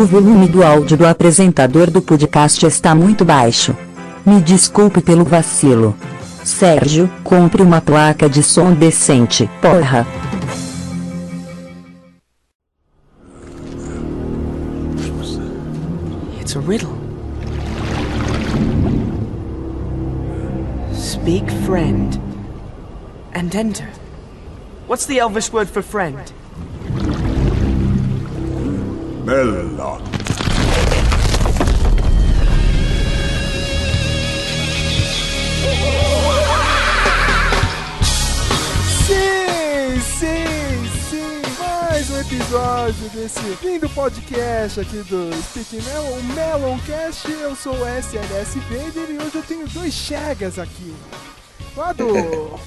O volume do áudio do apresentador do podcast está muito baixo. Me desculpe pelo vacilo. Sérgio, compre uma placa de som decente, porra. It's a riddle. Speak friend and enter. What's the Elvish word for friend? Bella. Sim, sim, sim, mais um episódio desse lindo podcast aqui do Speaking Melon, o Meloncast. Eu sou o SNS Vader e hoje eu tenho dois chegas aqui. Lá do,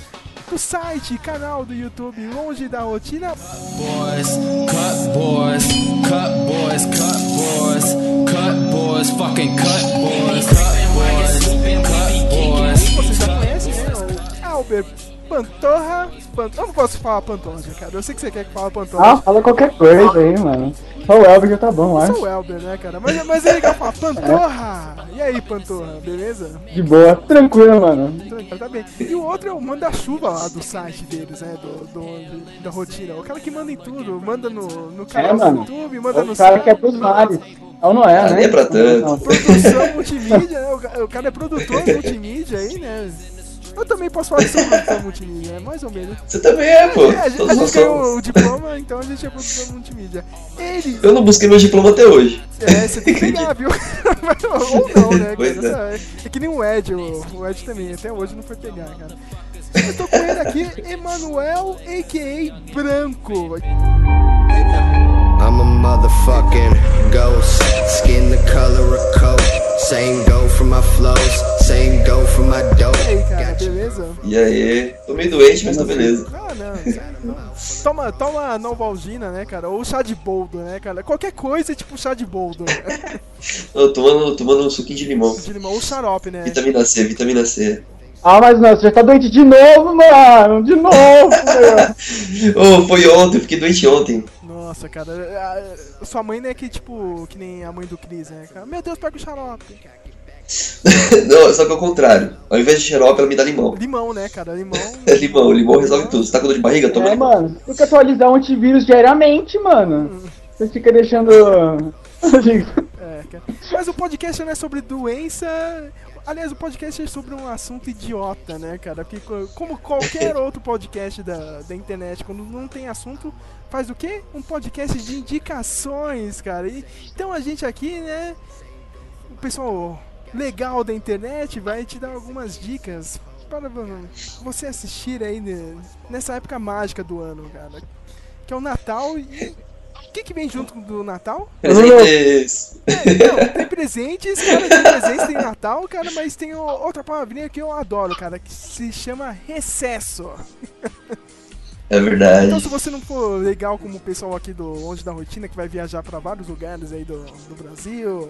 do site, canal do YouTube, longe da rotina. boys, cut boys, cut boys, cut boys, cut boys, fucking cut boys, cut boys, cut boys. Vocês já conhecem, né? O Albert Pantorra. Pan- Eu não posso falar Pantorra, cara. Eu sei que você quer que fale Pantorra. Ah, fala qualquer coisa aí, mano. Só o Elber já tá bom, Eu acho. sou o Elber, né, cara? Mas, mas é legal falar Pantorra! E aí, Pantorra, beleza? De boa, tranquilo, mano. Então, Tá bem. E o outro é o manda-chuva lá do site deles, né? Do, do- da rotina. O cara que manda em tudo. Manda no, no canal É, do mano. YouTube, manda no O cara site. que é pros mares. Ou não é, Ah, né? nem é pra tanto. Não. Produção multimídia, né? O cara é produtor multimídia aí, né? Eu também posso falar que sou produtor multimídia, né? Mais ou menos. Você também é, pô. É, a gente, a gente ganhou o diploma, então a gente é produtor multimídia. Ele. Eu não busquei meu diploma até hoje. É, você tem que pegar, viu? Ou não, né? Pois cara? É que nem o Ed, o, o Ed também, até hoje não foi pegar, cara. Eu tô com ele aqui, Emanuel, a.k.a. Branco. I'm a motherfucking ghost. Skin the color of coke. Same go for my flows. Same go for my E aí, cara, beleza? E aí? Tô meio doente, mas tô beleza. Ah, não, sério, não. Toma, toma Novalgina, né, cara? Ou chá de boldo, né, cara? Qualquer coisa é tipo chá de boldo, né? Tomando, tomando um suquinho de limão. De limão, ou xarope, né? Vitamina C, vitamina C. Ah, mas não, você já tá doente de novo, mano. De novo, meu. Ô, foi ontem, fiquei doente ontem. Nossa, cara, a- a sua mãe não é que, tipo, que nem a mãe do Cris, né, cara? Meu Deus, pega o xarope. Não, só que ao contrário. Ao invés de xarope, ela me dá limão. Limão, né, cara? Limão. É limão, limão resolve tudo. Você tá com dor de barriga? Toma É, limão. mano. Tem que atualizar o antivírus diariamente, mano. Você fica deixando. É, cara. Mas o podcast não é sobre doença. Aliás, o podcast é sobre um assunto idiota, né, cara? Porque co- como qualquer outro podcast da, da internet, quando não tem assunto, faz o quê? Um podcast de indicações, cara. E, então a gente aqui, né, o pessoal legal da internet vai te dar algumas dicas para você assistir aí nessa época mágica do ano, cara. Que é o Natal e... O que, que vem junto do Natal? Presentes. Não, tem presentes, cara, tem presentes, tem Natal, cara, mas tem outra palavrinha que eu adoro, cara, que se chama recesso. É verdade. Então, se você não for legal como o pessoal aqui do Longe da Rotina, que vai viajar pra vários lugares aí do, do Brasil,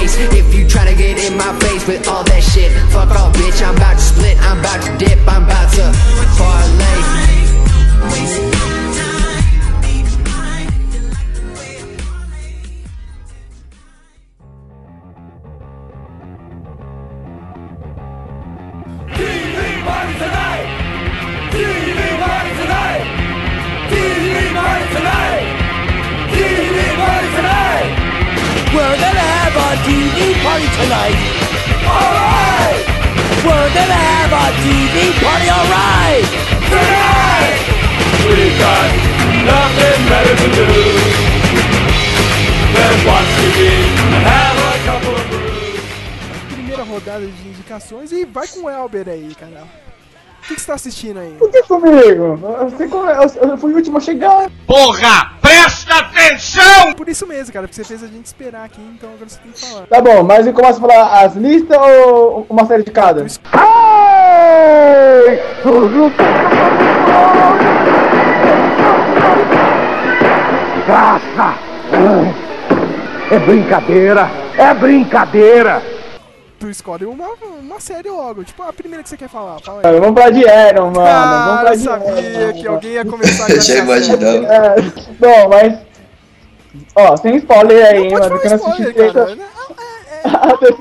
waist. If you try to get in my face with all that shit, fuck off, bitch. I'm about to split. I'm about to dip. I'm about to parlay. Tonight. Alright! We're gonna have a TV party, alright! We got nothing better to do than watch TV and have a couple of brews. Primeira rodada de indicações e vai com o Elber aí, cara. O que, que você tá assistindo aí? O que comigo? Eu, como é- eu- eu fui o último a chegar. Porra, presta atenção! Atenção! Por isso mesmo, cara, porque você fez a gente esperar aqui, então agora você tem que falar. Tá bom, mas eu começo a falar as listas ou uma série de cada? Graça! É brincadeira! É brincadeira! Tu escolhe uma, uma série logo, tipo a primeira que você quer falar. Fala aí. Mano, vamos pra de Aaron, mano. vamos Ah, pra eu de sabia que alguém ia começar com Eu essa já imaginava. É, bom, mas. Ó, sem spoiler aí, Não mano. Que não assisti spoiler, três- cara. a, ter-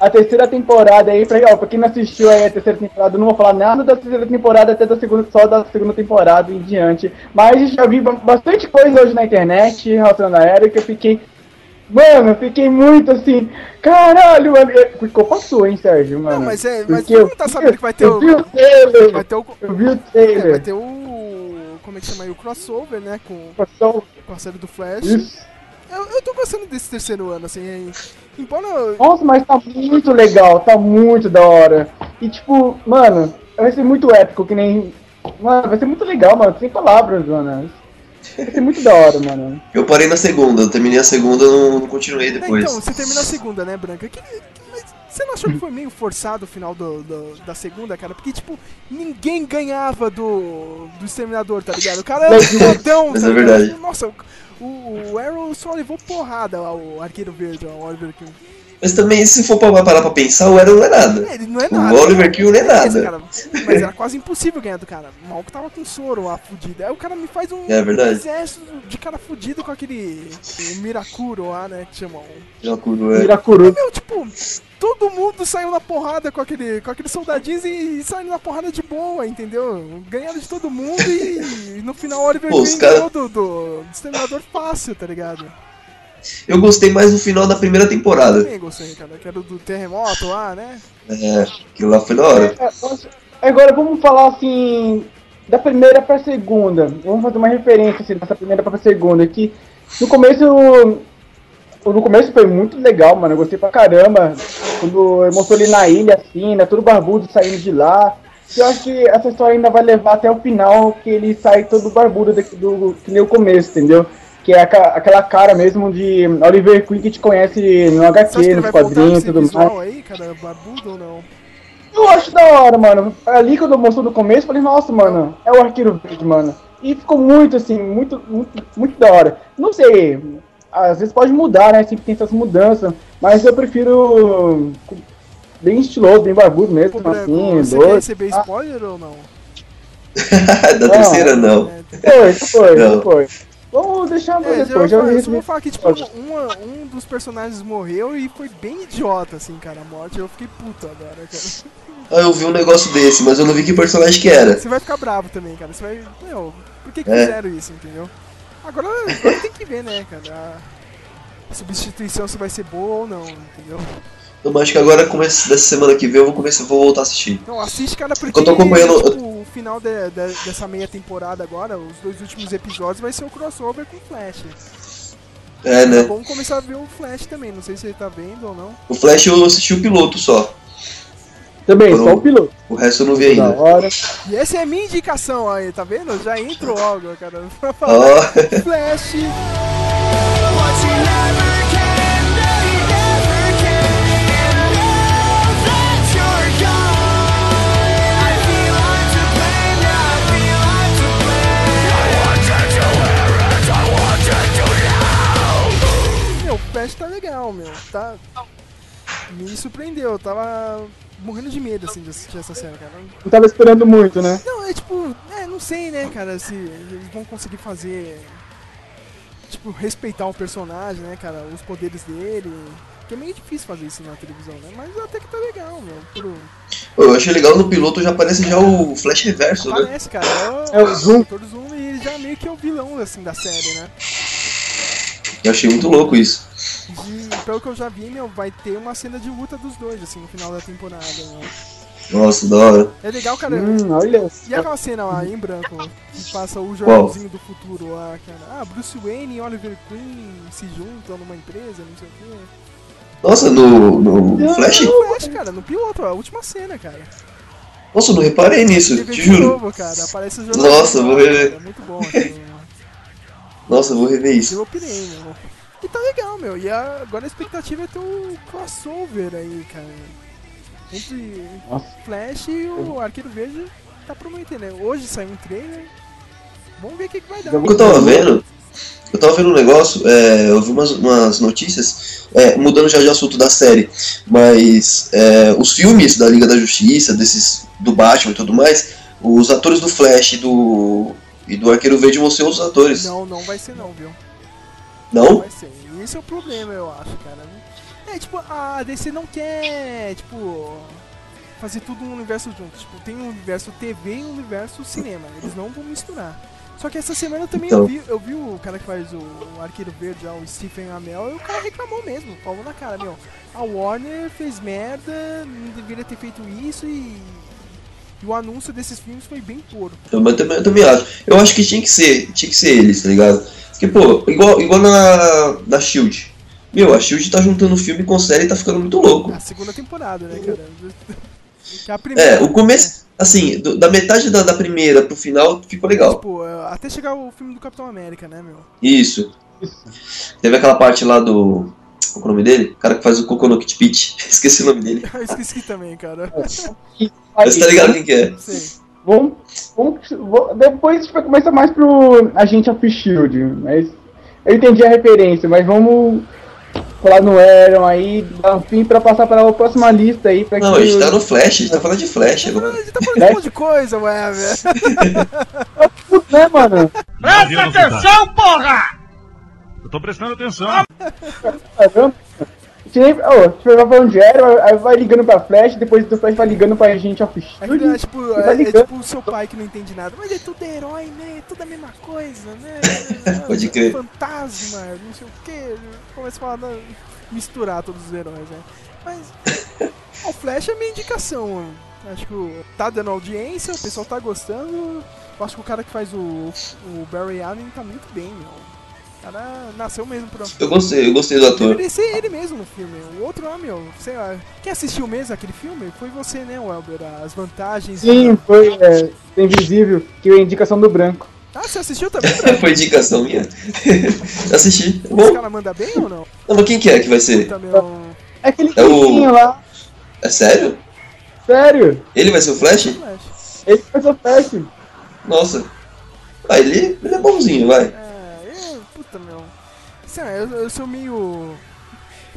a terceira temporada aí, pra, ó, pra quem não assistiu aí a terceira temporada, eu não vou falar nada da terceira temporada, até da segunda, só da segunda temporada em diante. Mas já vi ba- bastante coisa hoje na internet relacionando a Era que eu fiquei. Mano, eu fiquei muito assim. Caralho, mano. Ficou passou, hein, Sérgio, mano. Não, mas é. Mas Porque todo mundo tá sabendo que vai ter eu o. vi o trailer. Vai ter o. Eu vi o é, trailer. vai ter o. Como é que chama aí? O crossover, né? Com, Passou com a série do Flash. isso. Eu, eu tô gostando desse terceiro ano, assim. aí. Embora. Nossa, mas tá muito legal, tá muito da hora. E tipo, mano, vai ser muito épico, que nem. Mano, vai ser muito legal, mano, sem palavras, mano. Ser muito da hora, mano. Eu parei na segunda, eu terminei a segunda, não, não continuei É, depois. Então, você terminou a segunda, né, Branca? Que- que- mas você não achou que foi meio forçado o final do, do- da segunda, cara? Porque, tipo, ninguém ganhava do, do Exterminador, tá ligado? O cara era um fodão, Mas tá é verdade. Nossa, o, o Arrow só levou porrada lá, o Arqueiro Verde, ó, o Oliver Queen. Mas também, se for pra parar pra pensar, o Arrow não é nada. Ele não é O nada. Oliver Queen não é Beleza, nada. mas era quase impossível ganhar do cara. O maluco tava com soro lá, fudido. Aí o cara me faz um É verdade. exército de cara fudido com aquele o Mirakuro lá, né, que chamam. Jacuru, é. Miracuru. Meu, tipo, todo mundo saiu na porrada com aquele, com aqueles soldadinhos e, e saiu na porrada de boa, entendeu? Ganharam de todo mundo e, e no final o Oliver Pô, Queen cara- ganhou do, do Exterminador fácil, tá ligado? Eu gostei mais no final da primeira temporada. Também gostei, cara, que era do terremoto lá, né? É, aquilo lá foi da hora. É, nossa, Agora vamos falar assim. Da primeira pra segunda. Vamos fazer uma referência assim, dessa primeira pra segunda. Que no começo. No começo foi muito legal, mano. Eu gostei pra caramba. Quando mostrou ele na ilha, assim, né? Todo barbudo saindo de lá. Eu acho que essa história ainda vai levar até o final, que ele sai todo barbudo daqui do, que nem o começo, entendeu? Que é aquela cara mesmo de Oliver Queen que te conhece no HQ, nos quadrinhos e tudo mais. aí, cara, barbudo ou não? Eu acho da hora, mano. Ali quando mostrou no começo, eu falei, nossa, mano, é o arqueiro verde, mano. E ficou muito assim, muito, muito, muito da hora. Não sei, às vezes pode mudar, né? Sempre tem essas mudanças. Mas eu prefiro bem estiloso, bem barbudo mesmo, Pô, assim, você quer doido. receber Ah, spoiler ou não? da terceira, não. É, foi, foi, Não. foi. Vamos deixar pra É, depois. vou Já falar- vi- só vou falar que, tipo, uma- um dos personagens morreu e foi bem idiota, assim, cara, a morte. Eu fiquei puto agora, cara. Ah, eu vi um negócio desse, mas eu não vi que personagem que era. Você vai ficar bravo também, cara. Você vai. Meu, por que, que É. fizeram isso, entendeu? Agora, agora tem que ver, né, cara? A substituição se vai ser boa ou não, entendeu? Então, mas acho que agora, começo dessa semana que vem, eu vou começar, vou voltar a assistir. Então assiste, cara, porque Eu tô acompanhando- tipo, o final de- de- dessa meia temporada agora, os dois últimos episódios, vai ser o crossover com o Flash. É, É né? bom começar a ver o Flash também, não sei se ele tá vendo ou não. O Flash eu assisti o piloto só. Também, Foram- só o piloto. O resto eu não vi Da ainda. hora. E essa é a minha indicação aí, tá vendo? Já entro logo, cara. Pra falar Flash. O Flash tá legal, meu. Tá. Me surpreendeu, eu tava morrendo de medo assim de assistir essa série, cara. Não tava esperando muito, né? Não, é tipo, é, não sei, né, cara, se eles vão conseguir fazer. Tipo, respeitar o personagem, né, cara, os poderes dele. Que é meio difícil fazer isso na televisão, né? Mas até que tá legal, meu. Pro... eu achei legal no piloto já aparece já o Flash Reverso, né? Parece, cara. É o, É o Zoom. Dr. Zoom e ele já meio que é o vilão, assim, da série, né? Eu achei muito louco isso. E pelo que eu já vi, meu, vai ter uma cena de luta dos dois, assim, no final da temporada, meu. Nossa, da hora. É legal, cara. Hum, olha. E aquela cena lá em branco que passa o jornalzinho do futuro lá, cara? Ah, Bruce Wayne e Oliver Queen se juntam numa empresa, não sei o quê. Nossa, no, no Flash? No Flash, cara, no piloto, a última cena, cara. Nossa, eu não reparei nisso, te de juro. novo, cara. Aparece o. Nossa, vou lá, ver. cara, É muito bom. aquilo, né? Nossa, eu vou rever isso. Eu opinei, meu. E tá legal, meu. E agora a expectativa é ter um crossover aí, cara. Entre Nossa. Flash e o Arqueiro Verde tá prometendo, né? Hoje saiu um trailer. Vamos ver o que, que vai dar. Eu tava vendo, eu tava vendo um negócio, é, eu vi umas, umas notícias, é, mudando já de assunto da série, mas é, os filmes da Liga da Justiça, desses do Batman e tudo mais, os atores do Flash e do, e do Arqueiro Verde vão ser outros atores. Não, não vai ser não, viu? Não? Vai ser. E esse é o problema, eu acho, cara. É, tipo, a DC não quer, tipo, fazer tudo um universo junto. Tipo, tem um universo TV e um universo cinema. Eles não vão misturar. Só que essa semana também eu, Então. vi, eu vi o cara que faz o, o Arqueiro Verde, o Stephen Amell, e o cara reclamou mesmo, falou na cara, meu. A Warner fez merda, não deveria ter feito isso e. E o anúncio desses filmes foi bem puro. Eu, também, eu também acho. Eu acho que tinha que ser, tinha que ser eles, tá ligado? Porque, pô, igual, igual na, na Shield. Meu, a Shield tá juntando filme com série e tá ficando muito louco. A segunda temporada, né, cara? A primeira. É, o começo, assim, do- da metade da, da primeira pro final ficou legal. Tipo, é, até chegar o filme do Capitão América, né, meu? Isso. Teve aquela parte lá do. Qual é o nome dele? O cara que faz o Coconut Pit. Esqueci o nome dele. Eu esqueci também, cara. Mas tá ligado quem que é? Sei. Vamos, vamos, vou- depois a gente vai começar mais pro Agente of Shield, mas eu entendi a referência, mas vamos falar no Aaron aí, dar um fim pra passar para a próxima lista aí. Pra Não, que a gente tá no Flash, a gente tá falando de Flash A agora. gente tá falando de um monte de coisa, ué, velho. Putz, né, mano? Presta atenção, porra! Tô prestando atenção. Gente Ô, a gente vai falando de Aaron, aí vai ligando pra Flash, depois do Flash vai ligando pra Agente of É, Shield. é tipo, vai é, é ligando. tipo o seu pai que não entende nada. Mas é tudo herói, né? É tudo a mesma coisa, né? Pode crer. Fantasma, não sei o que. Começa a falar, não, misturar todos os heróis, né? Mas o Flash é minha indicação. Acho que tá dando audiência, o pessoal tá gostando. Eu acho que o cara que faz o, o Barry Allen tá muito bem, meu. Cara nasceu mesmo pra. Eu gostei, eu gostei do ator. Deveria ser ele mesmo no filme. O outro lá, meu, sei lá. Quem assistiu mesmo aquele filme? Foi você, né, Welber? As vantagens. Sim, foi é, Invisível, que é a indicação do branco. Ah, você assistiu também? Foi indicação minha. Assisti. Esse Bom, cara manda bem ou não? não, mas quem que é que vai ser? Puta, meu. É aquele É o- lá, É sério? sério. Ele vai ser o Flash? Ele faz o Flash. Nossa. Ah, ele, ele é bonzinho, vai. É. Sei lá, eu, eu sou meio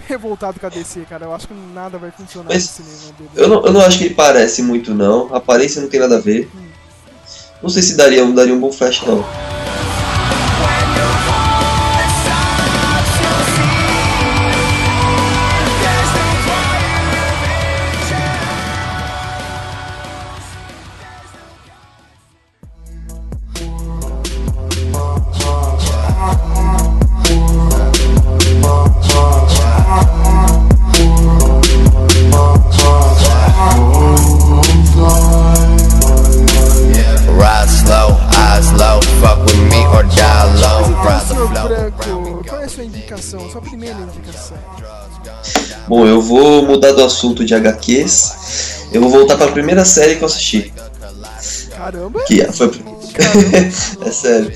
revoltado com a DC, cara. Eu acho que nada vai funcionar Mas no cinema dele. Eu não, eu não acho que ele parece muito, não. A aparência não tem nada a ver. Não sei se daria, daria um bom Flash, não. Mudar do assunto de HQs. Eu vou voltar para a primeira série que eu assisti. Caramba! Que foi. é sério.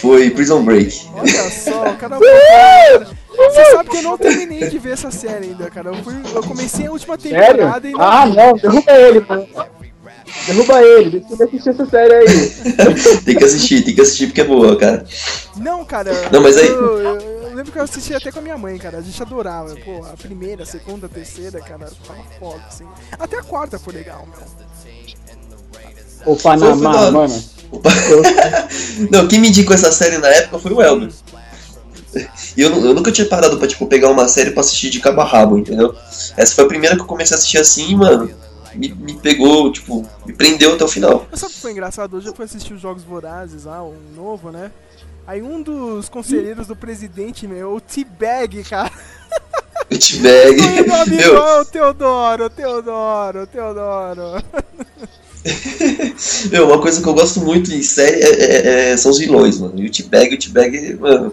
Foi Prison Break. Olha só, o cara. Você sabe que eu não terminei de ver essa série ainda, cara. Eu, fui, eu comecei a última Sério? temporada e não. Ah, não, derruba ele, mano. Derruba ele, deixa eu assistir essa série aí. tem que assistir, tem que assistir porque é boa, cara. Não, cara. Não, mas aí- eu- eu lembro que eu assisti até com a minha mãe, cara. A gente adorava. Pô, a primeira, a segunda, a terceira, cara, tava foda, assim. Até a quarta foi legal, meu. Da Panamá, mano. Não, quem me indicou essa série na época foi o Elber. E eu, eu nunca tinha parado pra, tipo, pegar uma série pra assistir de cabo a rabo, entendeu? Essa foi a primeira que eu comecei a assistir assim, mano. Me, me pegou, tipo, me prendeu até o final. Mas sabe o que foi engraçado? Hoje eu fui assistir os Jogos Vorazes lá, um novo, né? Aí um dos conselheiros do presidente, meu, o T-Bag, cara. Eu te bag. Foi meu amigo, Meu, ó, o Teodoro, Teodoro, Teodoro. meu, uma coisa que eu gosto muito em série é- é- é- são os vilões, mano. E o T-Bag, o T-Bag, mano,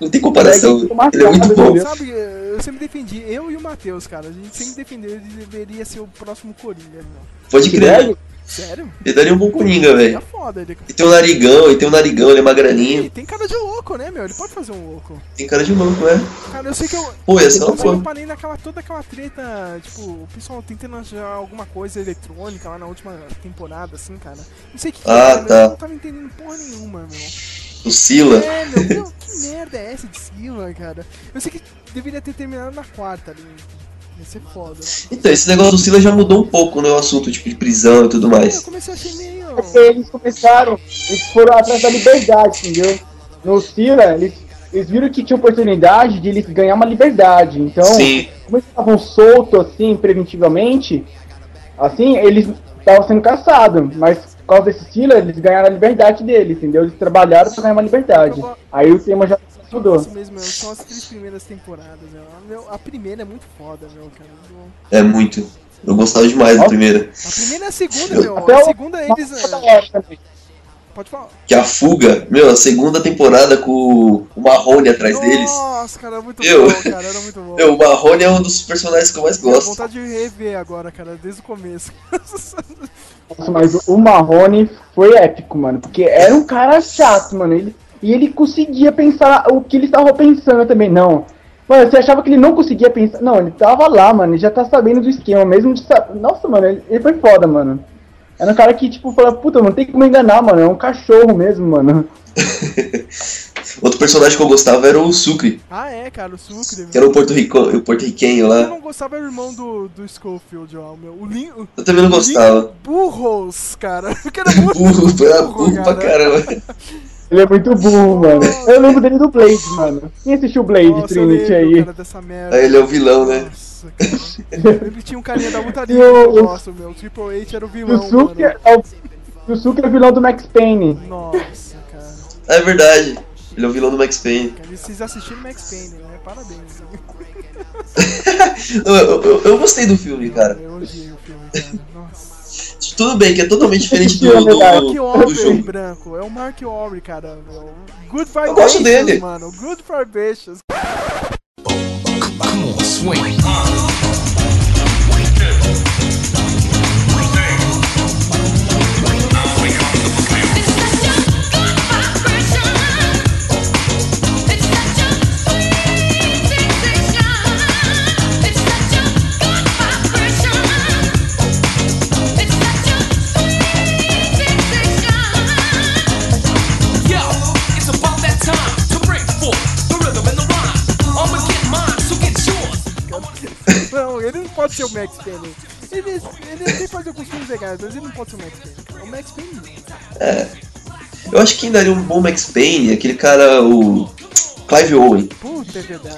não tem comparação. Ele é muito bom. Sabe, eu sempre defendi, eu e o Matheus, cara, a gente sempre defendeu ele deveria ser o próximo Coringa, meu. Pode crer. Sério? Ele daria um bom Coringa, É velho. foda. Ele... E tem um narigão, ele tem um narigão, ele é magrelinho. Ele tem cara de louco, né, meu? Ele pode fazer um louco. Tem cara de louco, né? Cara, eu sei que eu. Pô, uma sei que eu parei naquela, toda aquela treta, tipo, o pessoal tentando achar alguma coisa eletrônica lá na última temporada, assim, cara. Não sei o que, que Ah, era, meu, tá. eu não tava entendendo porra nenhuma, meu. O Sila. É, meu, meu, que merda é essa de Sila, cara? Eu sei que deveria ter terminado na quarta ali. Ser foda. Então, esse negócio do Sila já mudou um pouco, né? O assunto, tipo, de prisão e tudo Eu mais. comecei a achar meio. Porque eles começaram, eles foram atrás da liberdade, entendeu? No Sila, eles, eles viram que tinha oportunidade de eles ganhar uma liberdade. Então, Sim. como eles estavam soltos assim, preventivamente, assim, eles estavam sendo caçados. Mas por causa desse Sila, eles ganharam a liberdade deles, entendeu? Eles trabalharam pra ganhar uma liberdade. Aí o tema já mudou. Isso mesmo, meu, são as três primeiras temporadas, meu. A, meu. a primeira é muito foda, meu, cara. Meu, É muito. Eu gostava demais da primeira. A primeira e a segunda, meu. Até A o- segunda eles. Nossa, é, hora também. Pode falar. Que a fuga, meu, a segunda temporada com o Marrone atrás deles. Nossa, cara, era muito Eu- bom, cara, era muito bom. Meu, o Marrone é um dos personagens que eu mais Tenho gosto. vontade de rever agora, cara, desde o começo. Nossa, mas o Marrone foi épico, mano. Porque era um cara chato, mano. Ele, e ele conseguia pensar o que ele estava pensando também. Não. Mano, você achava que ele não conseguia pensar. Não, ele tava lá, mano. Ele já tá sabendo do esquema, mesmo de sa- Nossa, mano, ele, ele foi foda, mano. Era um cara que, tipo, fala, puta, não tem como enganar, mano. É um cachorro mesmo, mano. Outro personagem que eu gostava era o Sucre, ah, é, cara, o Sucre, que era o porto-rico- o porto-riquenho Eu lá. não gostava do irmão do, do Schofield, ó, o meu. O Lin. o Eu também não Lin gostava. Burros, cara. Porque era muito Burro, era burro pra cara. caramba. Ele é muito burro, mano. Eu lembro dele do Blade, mano. Quem assistiu Blade, Nossa, Trinity lembro, aí? cara, dessa merda. Aí ele é o vilão, né? Nossa, cara. Ele tinha um carinha da luta livre o- gosto, meu. O Triple H era o vilão, Suki mano. é o, Suki é o vilão do Max Payne. Nossa, cara. É verdade. Ele é o vilão do Max Payne. Vocês assistiram Max Payne, né? Parabéns. Eu, eu- eu- eu gostei do filme, cara. Eu odiei o filme, cara. Tudo bem, que é totalmente diferente do, É do, do Wahlberg jogo. branco. É o Mark Wahlberg, cara. Good Vibrations, Eu gosto dele. mano. Good Vibrations. Come on, swing. Não, ele não pode ser o Max Payne. Ele, ele até faz alguns filmes legais, mas ele não pode ser o Max Payne. O Max Payne. Eu acho que quem daria um bom Max Payne, aquele cara, o Clive Owen. Puta, é verdade?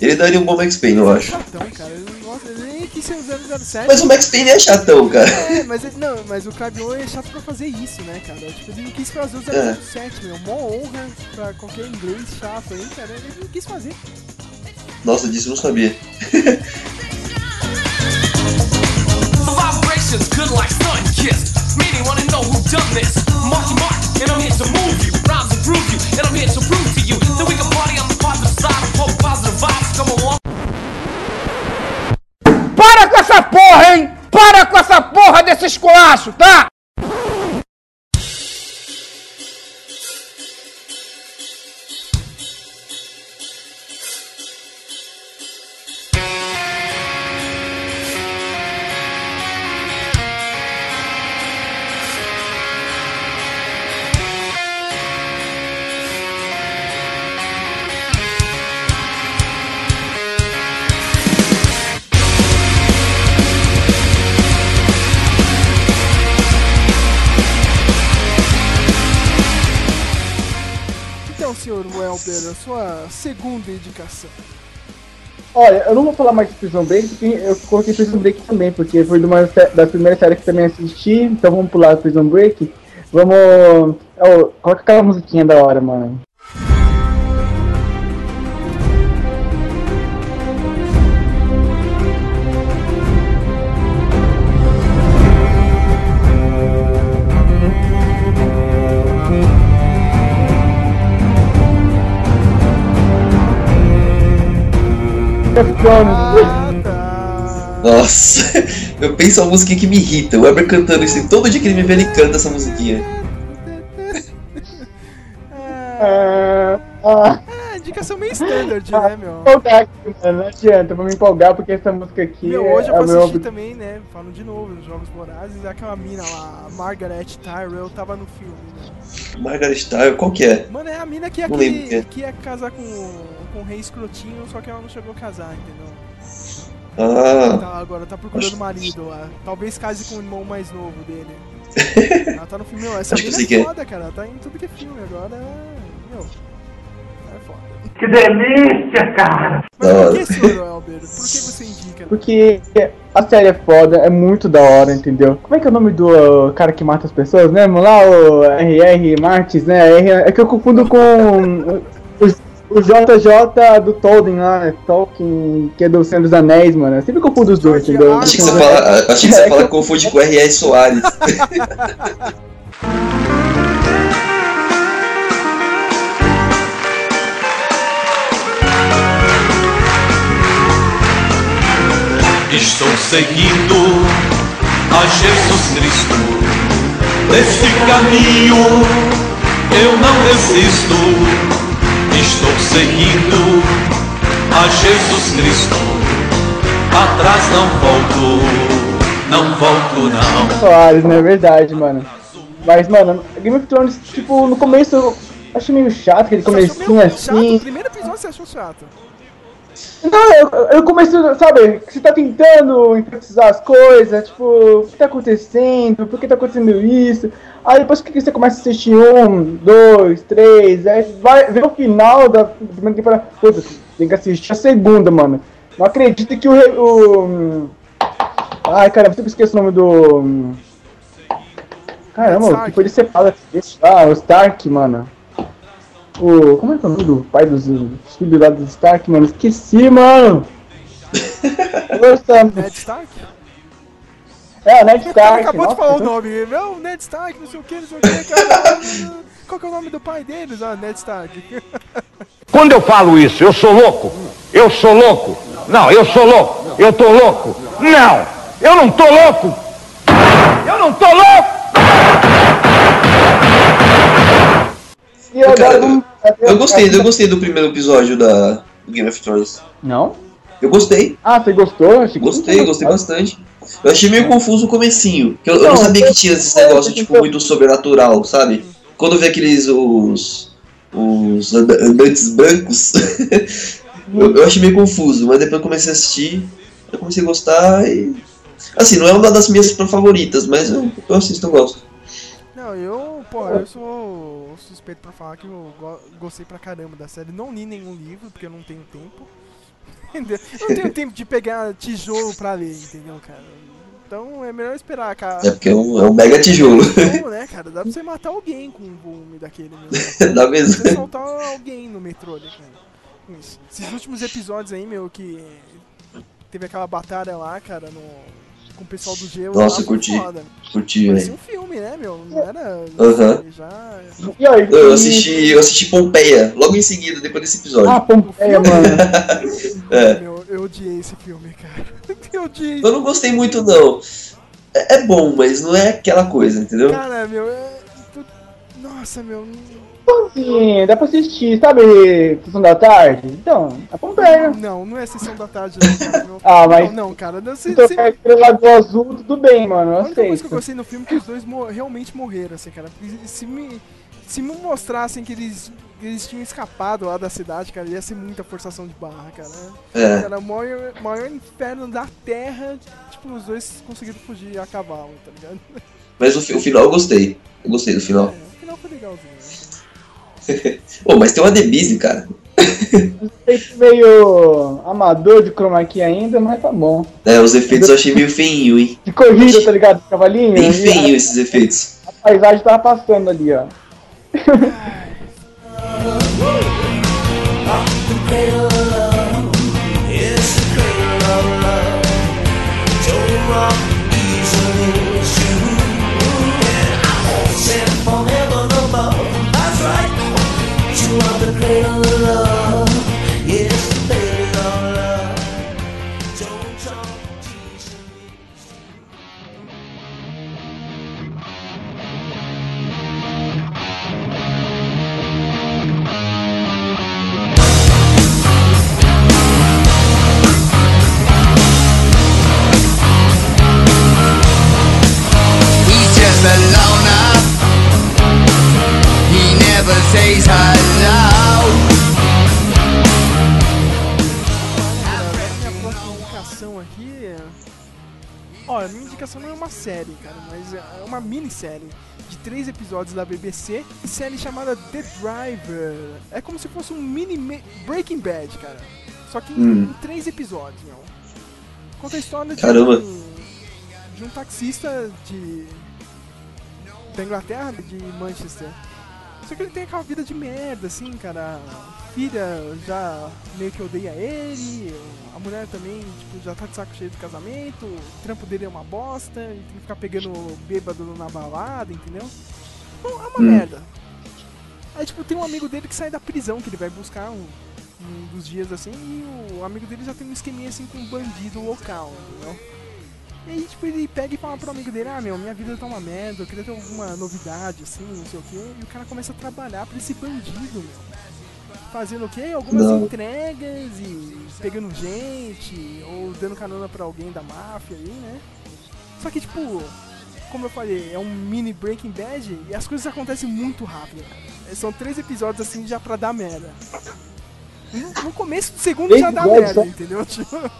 Ele daria um bom Max Payne, eu acho. Chatão, cara. Ele, quis ser o 007. Mas o Max Payne é chatão, cara. É, mas ele, não, mas o Clive Owen é chato pra fazer isso, né, cara? Tipo, ele não quis fazer o 007, meu. Mó honra pra qualquer inglês chato aí, cara. Ele não quis fazer. Nossa, disso eu não sabia. The vibrations good like sun kissed. Meaning wanna know who done this. Marky Mark, and I'm here to move you. Rhymes to prove you, and I'm here to prove to you that we can party on the positive side. Hope positive vibes come along. Para com essa porra, hein? Para com essa porra desse esculacho, tá? Sua segunda indicação. Olha, eu não vou falar mais de Prison Break, eu coloquei Prison Break também, porque foi uma das primeiras séries que também assisti, então vamos pular Prison Break. Vamos. Oh, coloca aquela musiquinha da hora, mano. Ah. Nossa, Eu penso uma música que me irrita. O Weber cantando isso. Todo dia que ele me vê, ele canta essa musiquinha. Ah, ah, É, indicação meio standard, né, meu? empolgar. Não adianta, vou me empolgar porque essa música aqui Meu, é, hoje eu é vou meu. assistir também, né? Falando de novo nos Jogos Vorazes, aquela mina lá, a Margaret Tyrell, tava no filme, né? Margaret Tyrell, qual que é? Mano, é a mina que ia, que, é. que ia casar com, com o rei escrotinho, só que ela não chegou a casar, entendeu? Ah, Tá, agora tá procurando Acho- marido lá. Talvez case com o irmão mais novo dele. ela tá no filme, meu, essa mina é é. foda, cara. Ela tá em tudo que é filme agora. Meu, é foda. Que delícia, cara! Mas por que, senhor Elber? Por que você indica? Porque a série é foda, é muito da hora, entendeu? Como é que é o nome do uh, cara que mata as pessoas mesmo? Lá, o R.R. Martins, né? R- É que eu confundo com o, JJ do Tolkien lá, né? Tolkien, que é do Senhor dos Anéis, mano. Eu sempre confundo os dois, entendeu? Achei que você fala, achei que você fala que confunde com. Soares. Estou seguindo a Jesus Cristo. Nesse caminho eu não desisto. Estou seguindo a Jesus Cristo. Atrás não volto, não volto não. Soares, né? É verdade, mano. Mas, mano, Game of Thrones, tipo, no começo eu achei meio chato aquele comecinho meio chato? assim. O primeiro episódio você achou chato. Não, eu, eu comecei, sabe, você tá tentando enfatizar as coisas, tipo, o que tá acontecendo, por que tá acontecendo isso? Aí depois que você começa a assistir um, dois, três, aí vai ver o final da primeira temporada, puta, tem que assistir a segunda, mano. Não acredito que o. o ai, cara, eu sempre esqueço o nome do. Caramba, o Stark. que foi de separado desse? Ah, o Stark, mano. O. Como é que é o nome do pai dos, dos filhos lá do Stark, mano? Esqueci, mano! Nossa, Ned Stark? é, o Ned Stark. acabou de nossa, falar o nome. Meu, Ned Stark, não sei o que, não sei o que, cara. Qual que é o nome do pai deles? Ah, Ned Stark. Quando eu falo isso, eu sou louco? Eu sou louco? Não, eu sou louco. Eu tô louco? Não, eu não tô louco. Eu não tô louco. E agora vamos- Eu gostei, eu gostei do primeiro episódio da do Game of Thrones. Não? Eu gostei, Ah, você gostou? Achei gostei, gostei bastante. Eu achei meio confuso o comecinho. que Eu, eu não Não, sabia que tinha negócios, eu- tipo, muito sobrenatural, sabe? Quando eu vi aqueles, os... Os anda- andantes brancos, eu, eu achei meio confuso, mas depois eu comecei a assistir, eu comecei a gostar e... Assim, não é uma das minhas favoritas, mas eu, eu assisto, eu gosto. Não, eu, pô, eu sou suspeito pra falar que eu go- gostei pra caramba da série. Não li nenhum livro, porque eu não tenho tempo. Entendeu? Eu não tenho tempo de pegar tijolo pra ler, entendeu, cara? Então é melhor esperar, cara. É porque é um, é um mega tijolo, Como, né, cara? Dá pra você matar alguém com um volume daquele mesmo. dá mesmo. Você soltar alguém no metrô ali, cara. Esses últimos episódios aí, meu, que teve aquela batalha lá, cara, no, com o pessoal do gelo. Nossa, lá, curti. Foda. Curti, Parecia velho. um filme, né, meu? Não era. Aham. Já. E aí, Eu e- assisti, eu assisti Pompeia, logo em seguida, depois desse episódio. Ah, Pompeia, mano. É. Meu, eu odiei esse filme, cara. Eu odiei. Eu não gostei muito, não. É, é bom, mas não é aquela coisa, entendeu? Cara, meu, é. Nossa, meu. Sim, dá pra assistir, sabe? Sessão da tarde? Então, a Pompeia. Não, não é sessão da tarde, não, cara. Ah, mas- Não, não, cara. Não, se, Então, se, é pelo lado azul, tudo bem, mano. A Eu única coisa que eu gostei no filme é que os dois mo- realmente morreram, assim, cara. Se me, se me mostrassem que eles, eles tinham escapado lá da cidade, cara, ia ser muita forçação de barra, cara. É. Era o maior, maior inferno da Terra, tipo, os dois conseguiram fugir a cavalo, tá ligado? Mas o, fi- o final eu gostei. Eu gostei do final. É, o final foi legalzinho. Pô, mas tem uma Debise, cara. Efeito meio amador de chroma key ainda, mas tá bom. É, os efeitos eu achei meio feinho, hein? De corrida, tá ligado? Cavalinho. Bem feinho esses efeitos. A, a paisagem tava passando ali, ó. série, cara, mas é uma minissérie de três episódios da BBC, série chamada The Driver. É como se fosse um mini Breaking Bad, cara. Só que em, Hum. em três episódios, meu. Conta a história de um, de um taxista de da Inglaterra, de Manchester. Só que ele tem aquela vida de merda, assim, cara. A filha já meio que odeia ele, a mulher também, tipo, já tá de saco cheio do casamento, o trampo dele é uma bosta, ele tem que ficar pegando bêbado na balada, entendeu? Então, é uma Hum. merda. Aí, tipo, tem um amigo dele que sai da prisão, que ele vai buscar um, um dos dias, assim, e o amigo dele já tem um esqueminha, assim, com um bandido local, entendeu? E aí, tipo, ele pega e fala pro amigo dele, ah, meu, minha vida tá uma merda, eu queria ter alguma novidade, assim, não sei o quê. E o cara começa a trabalhar pra esse bandido, meu. Fazendo o quê? Algumas Não. entregas e pegando gente, ou dando carona pra alguém da máfia aí, né? Só que, tipo, como eu falei, é um mini Breaking Bad e as coisas acontecem muito rápido, cara. São três episódios, assim, já pra dar merda. No, começo do segundo já dá merda, só? entendeu? Tipo,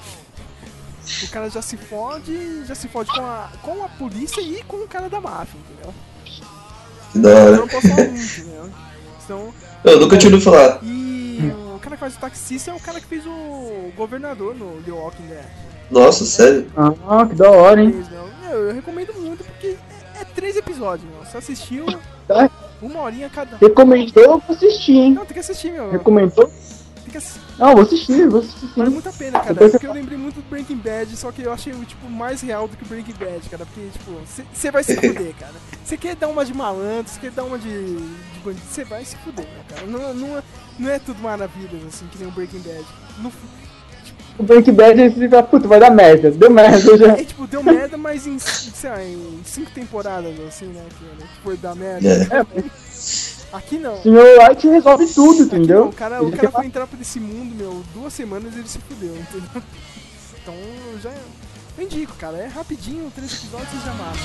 o cara já se fode, já se fode com a, com a polícia e com o cara da máfia, entendeu? Que da Eu hora. não posso falar muito, entendeu? Então, Eu nunca tinha ouvido falar. e o cara que faz o taxista é o cara que fez o governador no The Walking Dead. Nossa, sério? Ah, que da hora, hein? Meu, eu recomendo muito porque é, é três episódios, meu. Você assistiu Tá. uma horinha cada. Recomendou, eu vou assistir, hein? Não, tem que assistir, meu. Recomendou? Que assistir. Não, vou assistir, vou assistir. Vale muito a pena, cara. Porque eu lembrei muito do Breaking Bad, só que eu achei tipo, mais real do que o Breaking Bad, cara. Porque, tipo, você vai se fuder, cara. Você quer dar uma de malandro, você quer dar uma de, de bandido, você vai se fuder, né, cara. Não, não, é- não é tudo maravilhas, assim, que nem o Breaking Bad. No, O Breaking Bad, você fala, puta, vai dar merda. Deu merda já. é tipo, deu merda, mas em, sei lá, em cinco temporadas, assim, né, que foi dar merda. É. É, Aqui não. Senhor White resolve tudo, entendeu? o cara, o cara foi entrar pra esse mundo, meu, duas semanas ele se fudeu, entendeu? Então, já. Eu indico, cara, é rapidinho, três episódios e já mata.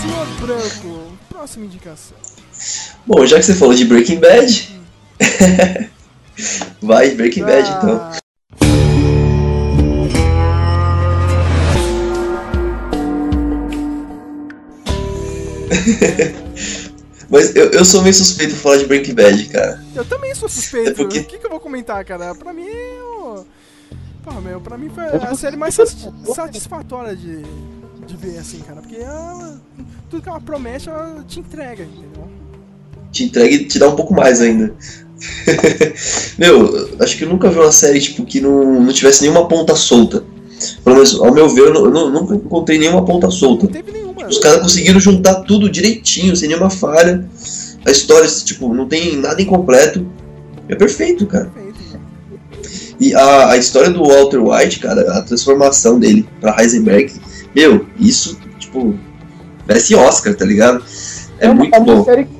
Senhor Branco, próxima indicação. Bom, já que você falou de Breaking Bad. Vai, Breaking Bad então. Ah, Mas eu, eu sou meio suspeito pra falar de Breaking Bad, cara. Eu também sou suspeito. É porque- O que, que eu vou comentar, cara? Pra mim, eu... Porra, meu, pra mim foi a série mais satis- satisfatória de, de ver, assim, cara. Porque ela, tudo que ela promete, ela te entrega, entendeu? Te entrega e te dá um pouco mais ainda. Meu, acho que eu nunca vi uma série tipo, que não, não tivesse nenhuma ponta solta. Pelo menos, ao meu ver, eu, não- eu não- nunca encontrei nenhuma ponta solta. Não teve nenhuma. Os caras conseguiram juntar tudo direitinho, sem nenhuma falha. A história, tipo, não tem nada incompleto. É perfeito, cara. E a, a história do Walter White, cara, a transformação dele pra Heisenberg, meu, isso, tipo, merece Oscar, tá ligado? É, uma, muito é uma bom. série que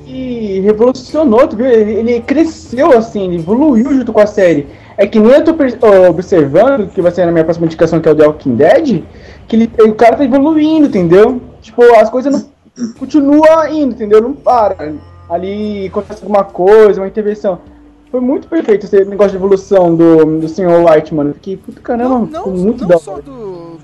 revolucionou, tu viu? Ele, ele cresceu assim, ele evoluiu junto com a série. É que nem eu tô observando, que vai ser na minha próxima indicação, que é o The Walking Dead, que ele, o cara tá evoluindo, entendeu? Tipo, as coisas não continua indo, entendeu? Não para. Ali acontece alguma coisa, uma intervenção. Foi muito perfeito esse negócio de evolução do, do Sr. White, mano. Fiquei, puta caramba, Não, ficou não, muito não da só do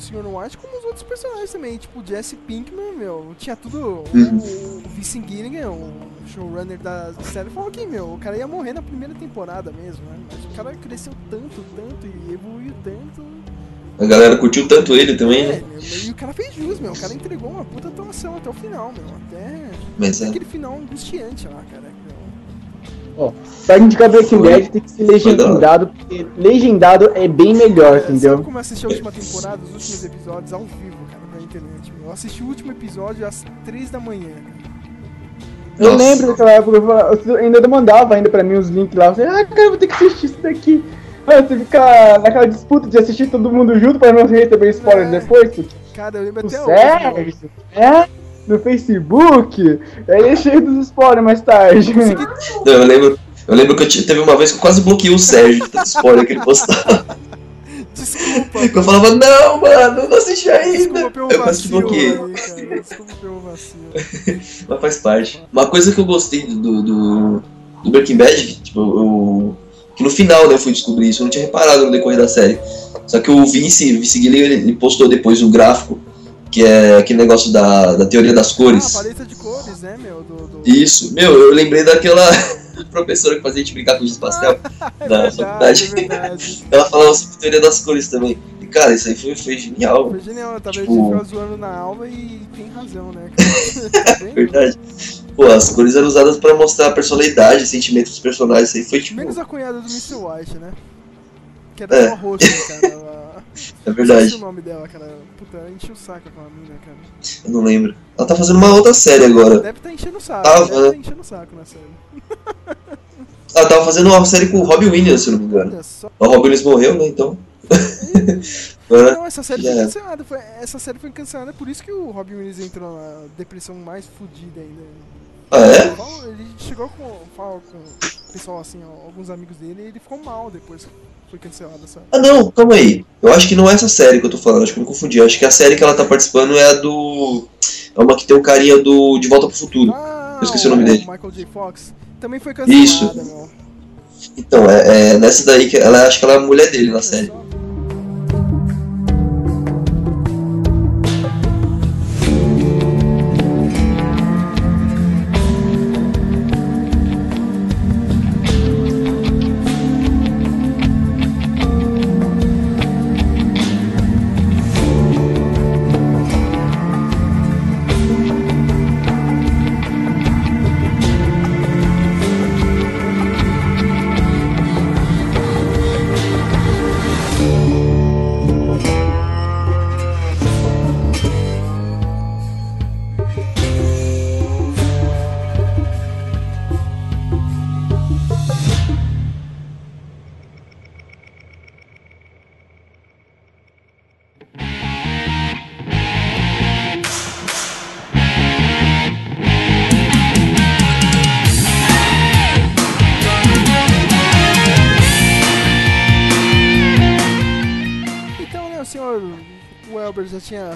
Sr. White, como os outros personagens também. Tipo, o Jesse Pinkman, meu, tinha tudo. Uhum. O, o Vincent Gilligan, o showrunner da série, falou que, meu, o cara ia morrer na primeira temporada mesmo, né? Mas o cara cresceu tanto, tanto e evoluiu tanto. A galera curtiu tanto ele também, É, né? meu, e o cara fez jus, meu. O cara entregou uma puta atuação até o final, meu. Até, Mas até é. aquele final angustiante lá, cara. Ó, pra indicar Breaking Foi. Bad tem que ser legendado, porque legendado é bem melhor, Sabe entendeu? como eu assisti a última temporada, os últimos episódios ao vivo, cara, na internet? meu? Eu assisti o último episódio às 3 da manhã, cara. Eu Nossa. lembro daquela época, eu falava- eu ainda mandava ainda pra mim os links lá. Eu falei, ah, cara, eu vou ter que assistir isso daqui. Aí você fica naquela disputa de assistir todo mundo junto pra não receber spoiler É. depois. Cara, eu lembro o até hoje. meu. Sérgio, é, no Facebook, aí é cheio dos spoilers mais tarde. Não, eu lembro, eu lembro que eu te- teve uma vez que eu quase bloqueei o Sérgio de tanto spoiler que ele postava. Desculpa. Eu falava, não, mano, não assisti ainda. Desculpa Eu quase te bloqueei. Desculpa pelo vacilo. Mas faz parte. Uma coisa que eu gostei do, do, do Breaking Bad, que, tipo, eu, que no final né, eu fui descobrir isso, eu não tinha reparado no decorrer da série. Só que o Vince, o Vince Gilligan, ele, ele postou depois um gráfico, que é aquele negócio da, da teoria das Ah, cores. paleta de cores, né, meu? Do, do... Isso, meu, eu lembrei daquela professora que fazia a gente brincar com giz pastel É da verdade, faculdade. é verdade. Ela falava sobre teoria das cores também. E cara, isso aí foi, foi genial. Foi genial, talvez Tipo- fica zoando na aula e tem razão, né? Tá? Verdade. Pô, as cores eram usadas pra mostrar a personalidade, sentimentos dos personagens. Isso aí foi tipo. Menos a cunhada do Mr. White, né? Que era É. só rosto, cara. Ela... É verdade. Esqueci o nome dela, cara. Puta, enche o saco aquela mina, cara. Eu não lembro. Ela tá fazendo uma outra série agora. Deve estar enchendo o saco. Tava, deve né? tá enchendo o saco na série. Ela tava fazendo uma série com o Robin Williams, se não me engano. Olha só. O Robin Williams morreu, né? Então. Agora, Não, essa série foi cancelada. Foi, essa série foi cancelada, por isso que o Robin Williams entrou na depressão mais fodida ainda. Ah, é? Ele chegou com, com pessoal, assim, alguns amigos dele, e ele ficou mal depois que foi cancelada essa. Ah, não, calma aí. Eu acho que não é essa série que eu tô falando, acho que eu me confundi. Eu acho que a série que ela tá participando é a do. É uma que tem o carinha do De Volta pro Futuro. Ah, Eu esqueci o nome dele. Michael J. Fox. Também foi cancelada, Isso. meu. Então, é, é nessa daí que ela acho que ela é a mulher dele na série.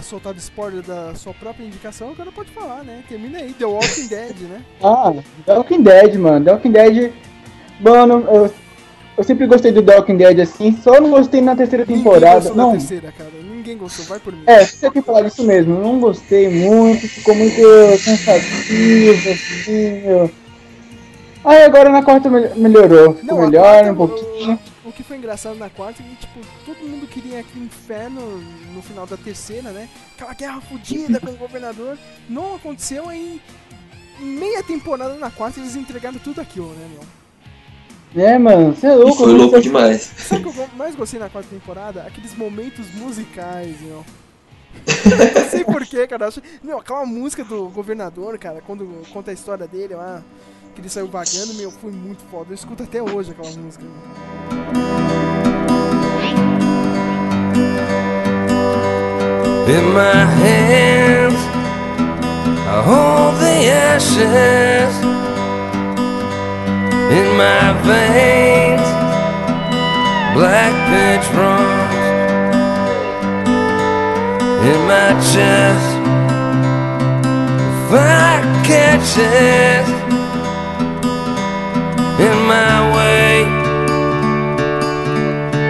Soltado spoiler da sua própria indicação, agora pode falar, né? Termina aí, The Walking Dead, né? Ah, The Walking Dead, mano. The Walking Dead. Mano, eu, eu sempre gostei do The Walking Dead assim, só não gostei na terceira temporada. Não, terceira, cara. Ninguém gostou, vai por mim. é, você tem que falar isso mesmo. Não gostei muito, ficou muito cansativo, assim, meu. Aí agora na quarta mel- melhorou, ficou Não, melhor quarta, um pouquinho. O, o que foi engraçado na quarta é que, tipo, todo mundo queria aquele inferno no final da terceira, né? Aquela guerra fodida com o governador. Não aconteceu aí. Meia temporada na quarta eles entregaram tudo aquilo, né, meu? É, mano, você é louco. foi eu louco não demais. Sabe o que eu mais gostei na quarta temporada? Aqueles momentos musicais, meu. Não sei porquê, cara. Meu, aquela música do governador, cara, quando conta a história dele lá, que ele saiu vagando, meu, foi muito foda. Eu escuto até hoje aquela música. In my hands, I hold the ashes. In my veins, black pitch runs. In my chest, fire catches. In my way,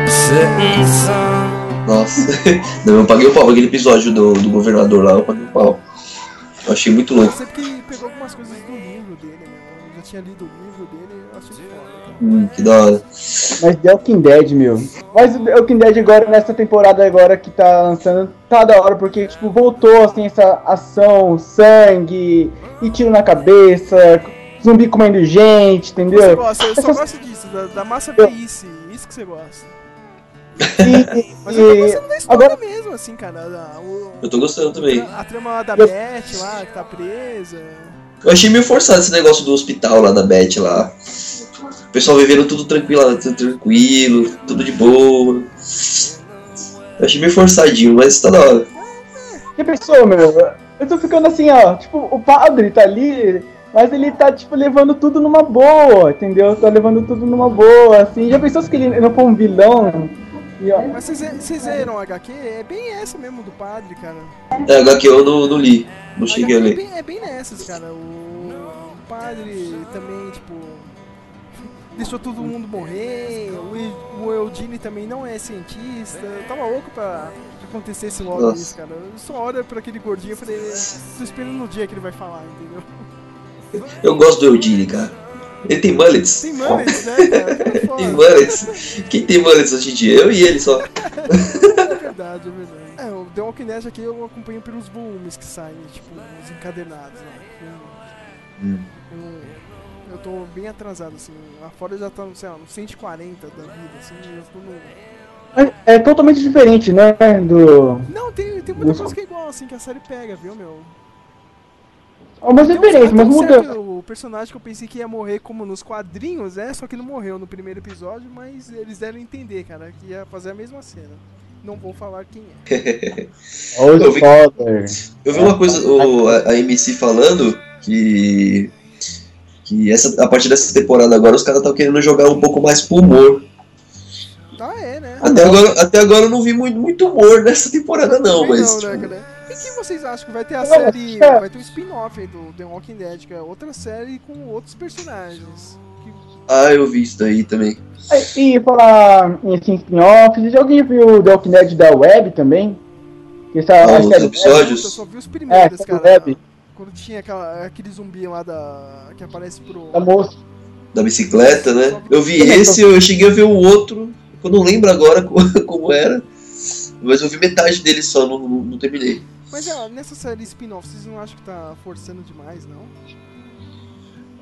setting sun. Nossa. Não, eu paguei o pau aquele episódio do, do governador lá, eu paguei o pau. Eu achei muito Eu louco. sei que pegou algumas coisas do livro dele, meu. Eu já tinha lido o livro dele eu achei foda. Hum, que da hora. Mas The Walking Dead, meu. Mas o The Walking Dead agora, nessa temporada agora que tá lançando, tá da hora, porque, tipo, voltou, assim, essa ação, sangue, e tiro na cabeça, zumbi comendo gente, entendeu? Você gosta, eu só Essas- gosto disso, da, da massa veice, isso que você gosta. E, Mas eu tô gostando da história agora, mesmo, assim, cara. da- o- Eu tô gostando também. a trama lá da Eu- Beth lá, que tá presa. Eu achei meio forçado esse negócio do hospital lá da Beth lá. O pessoal vivendo tudo tranquilo, tudo tranquilo, tudo de boa. Eu achei meio forçadinho, mas tá da hora. já pensou, meu? Eu tô ficando assim, ó, tipo, o padre tá ali, mas ele tá, tipo, levando tudo numa boa, entendeu? Tá levando tudo numa boa, assim. Já pensou se que ele não for um vilão? E, ó, Mas vocês, leram o HQ? É bem essa mesmo do padre, cara. É, HQ eu não, não li. Não O cheguei a é ler. bem, é bem nessas, cara. O, o padre também, tipo. Deixou todo mundo morrer. O, E- o Eugene também não é cientista. Eu tava louco pra que acontecesse logo Nossa. isso, cara. Eu só olho pra aquele gordinho e falei, tô esperando no dia que ele vai falar, entendeu? Eu gosto do Eugene, cara. Ele tem mullets. Tem mullets, né, cara? Que Tem mullets. Quem tem mullets hoje em dia? Eu e ele só. É verdade, é verdade. É, o The Walking Dead aqui eu acompanho pelos volumes que saem, tipo, os encadernados, né? Eu- Hum. Eu, eu tô bem atrasado, assim. Lá fora já tá, sei lá, no 140 da vida, assim. Eu tô no... É, é totalmente diferente, né? Do. Não, tem, tem muita coisa que é igual, assim, que a série pega, viu, meu? Algumas referências, mas certo- O personagem que eu pensei que ia morrer como nos quadrinhos, é, só que não morreu no primeiro episódio, mas eles deram a entender, cara, que ia fazer a mesma cena. Não vou falar quem é. Olha Eu o vi-. Eu vi uma coisa, o, a, a MC falando que. Que essa, a partir dessa temporada agora os caras estão querendo jogar um pouco mais pro humor. Tá, é, né? Até agora, até agora eu não vi muito, muito humor nessa temporada, não, Também mas. não, né, tipo, cara? E que vocês acham que vai ter a série. é. Vai ter um spin-off aí do The Walking Dead, que é outra série com outros personagens. Ah, eu vi isso daí também. É, E falar em assim, spin-offs, alguém viu o The Walking Dead da Web também? Essa, Ah, os série episódios? Eu só vi os É, primeiros, série cara. Web Quando tinha aquela, aquele zumbi lá da. que aparece pro. da moça. Da bicicleta, né? Eu vi esse, eu cheguei a ver o outro, eu não lembro agora co- como era. Mas eu vi metade dele só, não, não, não terminei. Mas é, nessa série spin-off, vocês não acham que tá forçando demais, não?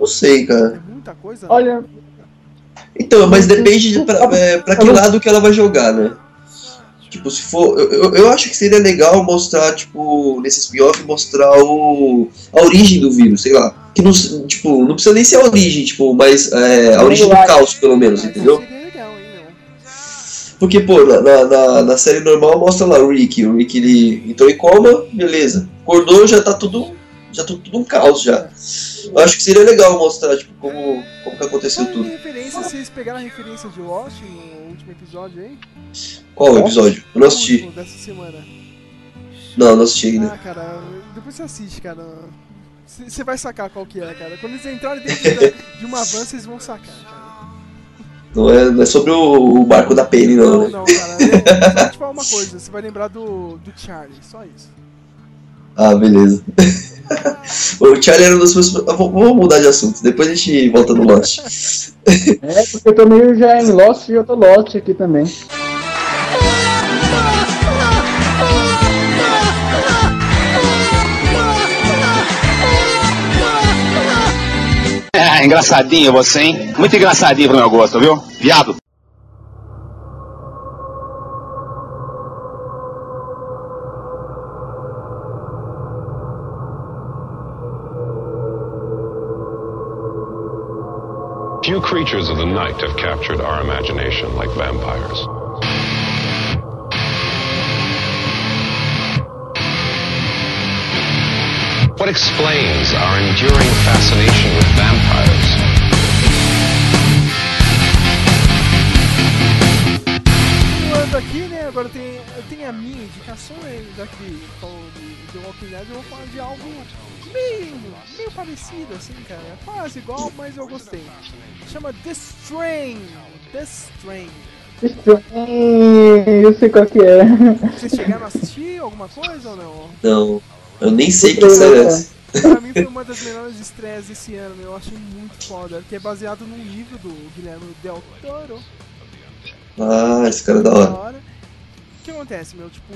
Não sei, cara. É muita coisa? Olha, Então, mas depende de pra, é, pra que lado que ela vai jogar, né? Tipo, se for. Eu, eu- acho que seria legal mostrar, tipo, nesse spin-off, mostrar o, a origem do vírus, sei lá. Que não, tipo, não precisa nem ser a origem, tipo, mas é, a origem do caos, pelo menos, entendeu? Porque, pô, na, na, na- série normal mostra lá o Rick. O Rick ele entrou em coma, beleza. Acordou, já tá tudo. Já tá tudo um caos já. Eu acho que seria legal mostrar, tipo, como, como que aconteceu tudo. referência, vocês pegaram a referência de Lost no último episódio aí? Qual episódio? Eu não assisti. Dessa semana. Não, não assisti ainda. Ah, cara, depois você assiste, cara. Você vai sacar qual que é, cara. Quando eles entrarem dentro de uma van, vocês vão sacar, cara. Não é, não é sobre o, o barco da Penny, não, Não, né? não, cara. Eu vou te falar uma coisa, você vai lembrar do, do Charlie, só isso. Ah, beleza. o Charlie era um dos meus. Vou- Vamos mudar de assunto, depois a gente volta no Lost. é porque eu tô meio já em Lost e eu tô Lost aqui também. É, engraçadinho você, hein? Muito engraçadinho pro meu gosto, viu? Viado. Few creatures of the night have captured our imagination like vampires. What explains our enduring fascination with vampires? Continuando aqui, né? Agora tem, eu tenho a minha indicação, né? Já que falou de The Walking Dead, eu vou falar de algo meio, meio parecido, assim, cara. Quase igual, mas eu gostei. Chama The Strain. The Strain. Estranho, eu sei qual que é. Vocês chegaram a assistir alguma coisa ou não? Não, eu nem sei que série é essa. Pra mim foi uma das melhores estreias desse ano, meu. Eu achei muito foda. Que é baseado num livro do Guilherme Del Toro. Ah, esse cara é da hora. O que acontece, meu? Tipo,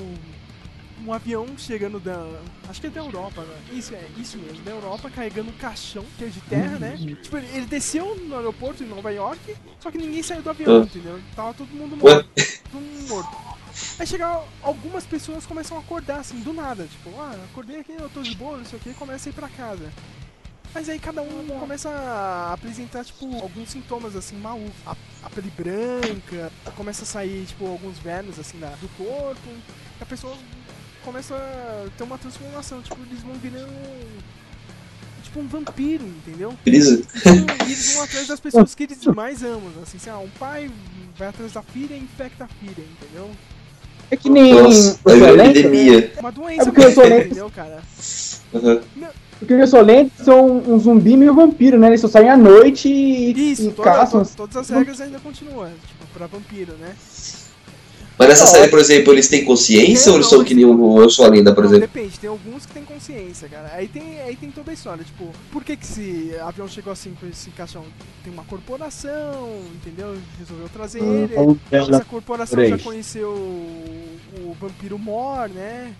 um avião chegando da. Acho que é da Europa, né? Isso, é, isso mesmo, da Europa, carregando um caixão que é de terra, né? Tipo, ele, ele desceu no aeroporto em Nova York, só que ninguém saiu do avião, Ah. entendeu? Tava todo mundo Ué? morto. Todo mundo morto. Aí chega algumas pessoas começam a acordar assim, do nada, tipo, ah, acordei aqui, eu tô de boa, não sei o que, começa a ir pra casa. Mas aí cada um começa a apresentar, tipo, alguns sintomas, assim, malucos. A, a pele branca, começa a sair, tipo, alguns vermes, assim, da, do corpo. A pessoa começam a ter uma transformação. Tipo, eles vão virando. Tipo um vampiro, entendeu? Brisa. Então, e eles vão atrás das pessoas que eles mais amam. Assim, sei lá, um pai vai atrás da filha e infecta a filha, entendeu? É que nem Nossa, uma Violento, epidemia. Uma É doença porque eu sou lento. entendeu, cara? Aham. Porque os Insolentes são um zumbi meio vampiro, né? Eles só saem à noite e, Isso, e toda- caçam. to- todas as regras ainda continuam, tipo, pra vampiro, né? Mas nessa Não, série, por exemplo, eles têm consciência ou eles são que nem o Eu Sou a Lenda, por exemplo? depende, tem alguns que têm consciência, cara. Aí tem, aí tem toda a história, tipo, por que que esse avião chegou assim com esse caixão? Tem uma corporação, entendeu? Resolveu trazer ele. Hum, Essa corporação já conheceu o, o vampiro Mor, né?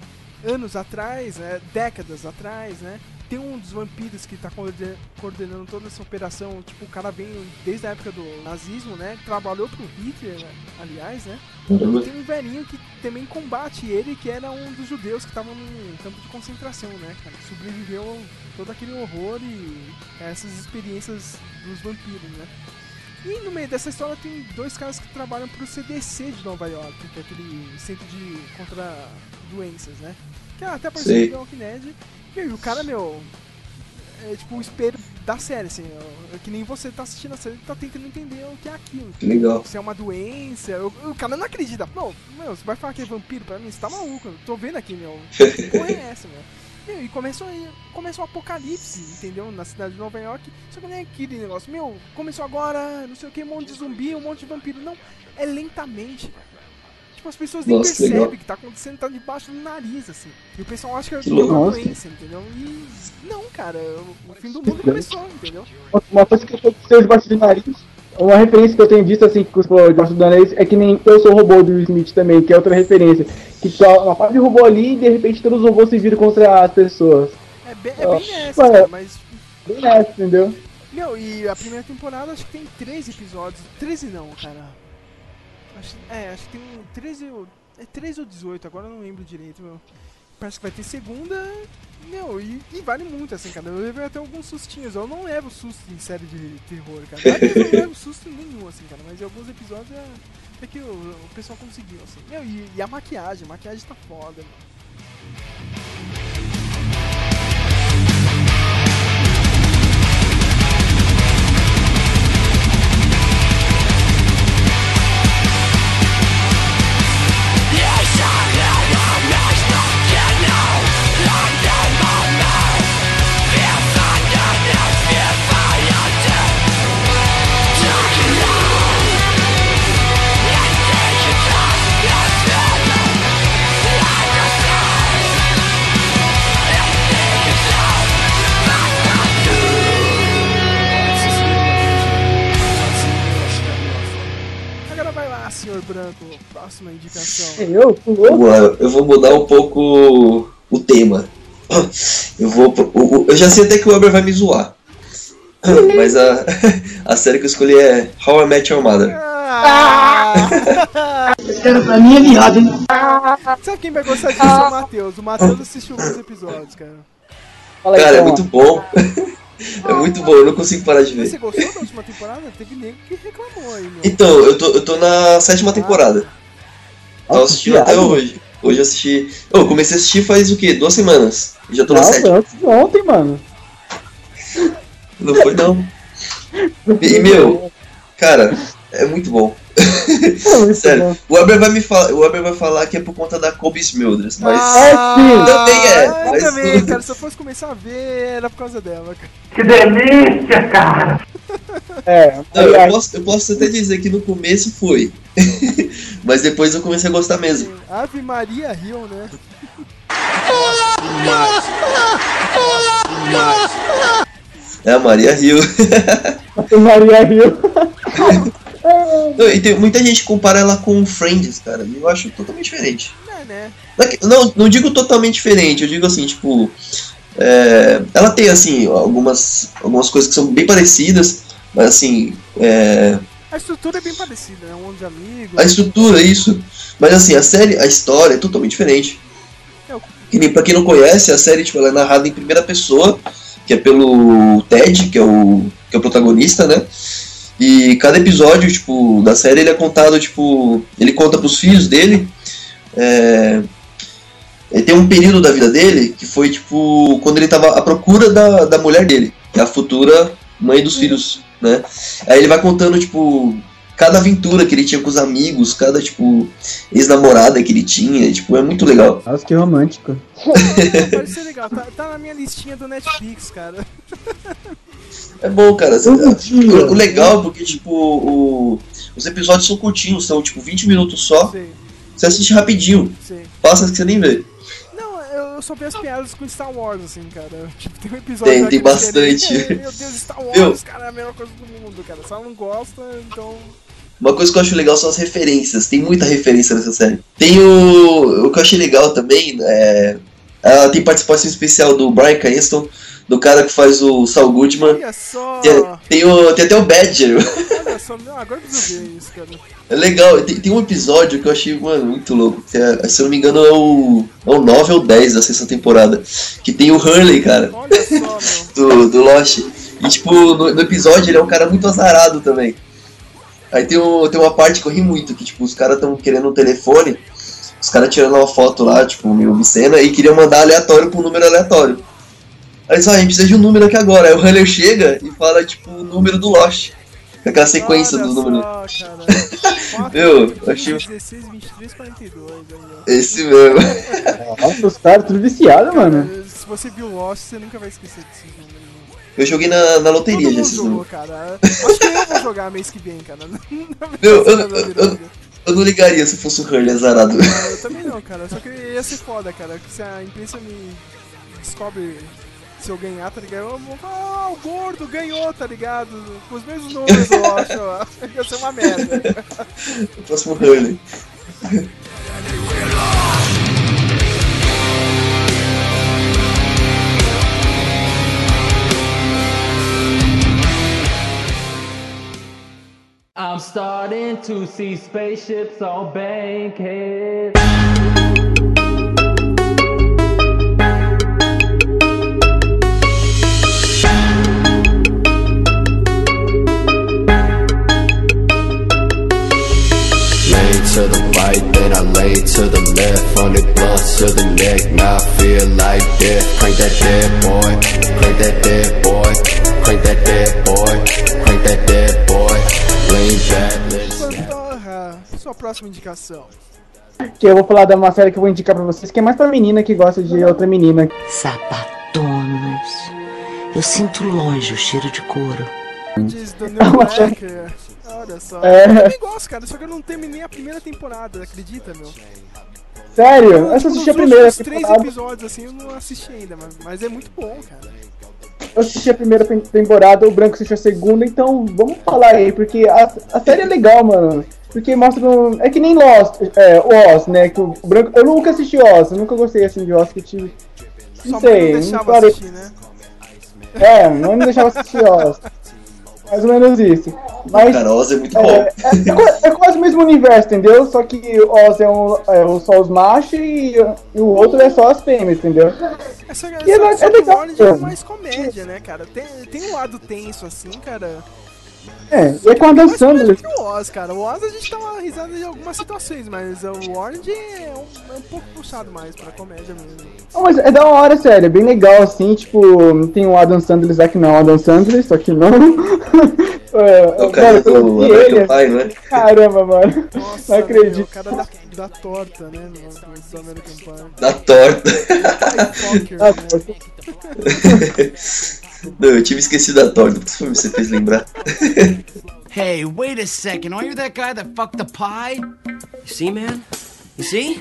Anos atrás, né? décadas atrás, né? Tem um dos vampiros que tá coorden- coordenando toda essa operação. Tipo, o cara vem desde a época do nazismo, né? Trabalhou pro Hitler, né? aliás, né? E tem um velhinho que também combate ele, que era um dos judeus que estavam num campo de concentração, né, cara? Sobreviveu a todo aquele horror e essas experiências dos vampiros, né? E no meio dessa história tem dois caras que trabalham pro CDC de Nova York, que é aquele centro de contra doenças, né? Que é até apareceu no Walking Dead. E o cara, meu, é tipo o espelho da série, assim, é que nem você tá assistindo a série e tá tentando entender o que é aquilo. Legal. Se é uma doença, o, o cara não acredita. Não, meu, você vai falar que é vampiro pra mim? Você tá maluco? Eu tô vendo aqui, meu. Que porra é essa, meu? E começou, aí- começou o apocalipse, entendeu? Na cidade de Nova York. Só que é aquele negócio, meu, começou agora, não sei o que, um monte de zumbi, um monte de vampiro. Não, é lentamente. Tipo, as pessoas nem Nossa, percebem legal. que tá acontecendo, tá debaixo do nariz, assim. E o pessoal acha que é uma doença, entendeu? E não, cara, o, fim do mundo começou, entendeu? Uma coisa que aconteceu debaixo do nariz. Uma referência que eu tenho visto assim que os debaixo do nariz é que nem eu sou o robô do Smith também, que é outra referência. Que tá uma parte de robô ali e de repente todos os robôs se viram contra as pessoas. É bem, é bem nessa, cara, mas Bem nessa, entendeu? Meu, e a primeira temporada acho que tem 13 episódios. 13 não, cara. Acho, é, acho que tem um 13 ou. É 13 ou 18, agora eu não lembro direito, meu. Parece que vai ter segunda. Meu, e, e vale muito, assim, cara. Eu levei até alguns sustinhos. Eu não levo susto em série de terror, cara. Eu não levo susto nenhum, assim, cara. Mas em alguns episódios é, é que o, o pessoal conseguiu, assim. Meu, e, e a maquiagem, a maquiagem tá foda, mano. Eu? Eu vou mudar um pouco o tema. Eu vou. Eu já sei até que o Weber vai me zoar. Mas a, a série que eu escolhi é How I Met Your Mother. Esse cara pra mim é viado, hein? Sabe quem vai gostar disso? É o Matheus. O Matheus assistiu alguns episódios, cara. Fala aí, Cara, é muito bom. É muito bom, eu não consigo parar de Mas você ver. gostou da última temporada? Teve nego que reclamou aí, meu. Então, eu tô, eu tô na sétima temporada. Tava assistindo até hoje. Hoje eu assisti. Eu comecei a assistir faz o quê? Duas semanas. Já tô na sétima. foi antes de ontem, mano. Não foi não. E meu, cara, é muito bom. Muito Sério, bom. o Weber vai me falar, o Weber vai falar que é por conta da Kobe Smulders, mas Ah, sim. Também é, Eu mas também, cara. Se eu fosse começar a ver, era por causa dela, cara. Que delícia, cara! É, Não, eu, posso, eu posso até dizer que no começo foi. Mas depois eu comecei a gostar mesmo. Ave Maria Rio, né? É a Maria Rio. Maria Rio. Não, e tem, muita gente compara ela com Friends, cara. E eu acho totalmente diferente. É, né? Não é Não, não digo totalmente diferente, eu digo assim, tipo. É, ela tem, assim, algumas, algumas coisas que são bem parecidas, mas assim. é, A estrutura é bem parecida, né? Um de amigos. a estrutura, isso. Mas assim, a série, a história é totalmente diferente. Eu- Que nem, pra quem não conhece, a série tipo, ela é narrada em primeira pessoa, que é pelo Ted, que é o, que é o protagonista, né? E cada episódio, tipo, da série ele é contado, tipo, ele conta pros filhos dele é, Ele tem um período da vida dele que foi tipo quando ele tava à procura da, da mulher dele, que é a futura mãe dos filhos, né? Aí ele vai contando, tipo, cada aventura que ele tinha com os amigos, cada, tipo, ex-namorada que ele tinha, tipo, é muito legal. Nossa, que romântico. Pode ser legal, tá, tá na minha listinha do Netflix, cara. É bom, cara. O, legal é porque, tipo, o- os episódios são curtinhos, são, tipo, 20 minutos só. Sei, Você assiste rapidinho. sei. Passa que você nem vê. Eu só vi as piadas com Star Wars, assim, cara. Tipo, tem um episódio Tem- tem bastante. Meu Deus, Star Wars, Meu. cara, é a melhor coisa do mundo, cara. Só não gosta, então. Uma coisa que eu acho legal são as referências. Tem muita referência nessa série. Tem o. O que eu achei legal também é. Ela tem participação especial do Brian Cranston, do cara que faz o Saul Goodman. Olha só! Tem, tem, o, tem até o Badger. Olha só, agora que eu isso, cara. É legal, tem, tem um episódio que eu achei, mano, muito louco. é- se eu não me engano, é o, é o 9 ou 10 da sexta temporada. Que tem o Hurley, cara, Olha só, do, do Lost. E, tipo, no, no episódio ele é um cara muito azarado também. Aí tem, um, tem uma parte que eu ri muito, que, tipo, os caras estão querendo um telefone, os caras tirando uma foto lá, tipo, meio obscena, e queriam mandar aleatório pra um número aleatório. Aí falam, a gente precisa de um número aqui agora. Aí o Hurley chega e fala, tipo, o número do Lost. Com aquela sequência Olha do número. só, cara. Meu, eu achei- 16, 23, 42. Aí, ó. Esse mesmo. Nossa, os caras tudo viciado, mano. Se você viu Lost, você nunca vai esquecer desses números. Eu joguei na, na loteria já esses jogou, números. cara. Acho que eu vou jogar mês que vem, cara. Meu, eu, eu, eu, eu não ligaria se fosse o Hurley azarado. Ah, Eu também não, cara. Só que ia ser foda, cara. Se a imprensa me descobre se eu ganhar, tá ligado? Eu vou falar, ah, o gordo ganhou, tá ligado? Com os mesmos números, eu acho. Ia ser uma merda. O próximo Hurley. I'm starting to see spaceships on Bankhead. To the right, then I lay to the left. On the blunt to the neck, now I feel like death. Crank that dead boy, crank that dead boy, crank that dead boy, crank that dead boy. Lean back, let's Pantorra, sua próxima indicação. Que eu vou falar de uma série que eu vou indicar pra vocês, que é mais pra menina que gosta de outra menina. Sapatonas. Eu sinto longe o cheiro de couro. Diz do New Black. Olha só. É. Eu também gosto, cara. Só que eu não terminei a primeira temporada, acredita, meu? Sério? Eu, Eu só tipo, assisti a primeira últimos três temporada. episódios, assim, eu não assisti ainda, mas, mas é muito bom, cara. Eu assisti a primeira tem- temporada, o Branco assistiu a segunda, então vamos falar aí, porque a, a série é legal, mano. Porque mostra um. É que nem Lost, é, Oz, né? Que o Branco. Eu nunca assisti Oz, eu nunca gostei assim de Oz, que te. Não mãe sei, não não deixava parei. assistir, né? É, não me deixava assistir Oz. Mais ou menos isso. Mas. Cara, Oz é muito É, bom. é, é é quase o mesmo universo, entendeu? Só que o Oz é, um, é só os machos e, e o outro é só as fêmeas, entendeu? Essa, E é essa, só é legal, Orange é cara. mais comédia, né, cara? Tem, tem um lado tenso, assim, cara. É, e é com a Dan que o Oz, cara. O Oz a gente dá uma risada em algumas situações, mas o Orange é um, é um pouco puxado mais pra comédia mesmo. Não, mas é da hora, sério, é bem legal, assim, tipo, tem o Adam Sandler lá que não é o Adam Sandler, só que não. é, O cara quando eu do vi American ele, Pie, não é? caramba, mano. Nossa, Não acredito. meu, o cara da, da torta, né, do, American Pie. Da torta. Poker, Ah, né? Não, eu tive esquecido da torta, por isso foi- você fez lembrar. Hey, wait a second. Aren't you that guy that fucked the pie? You see, man? You see?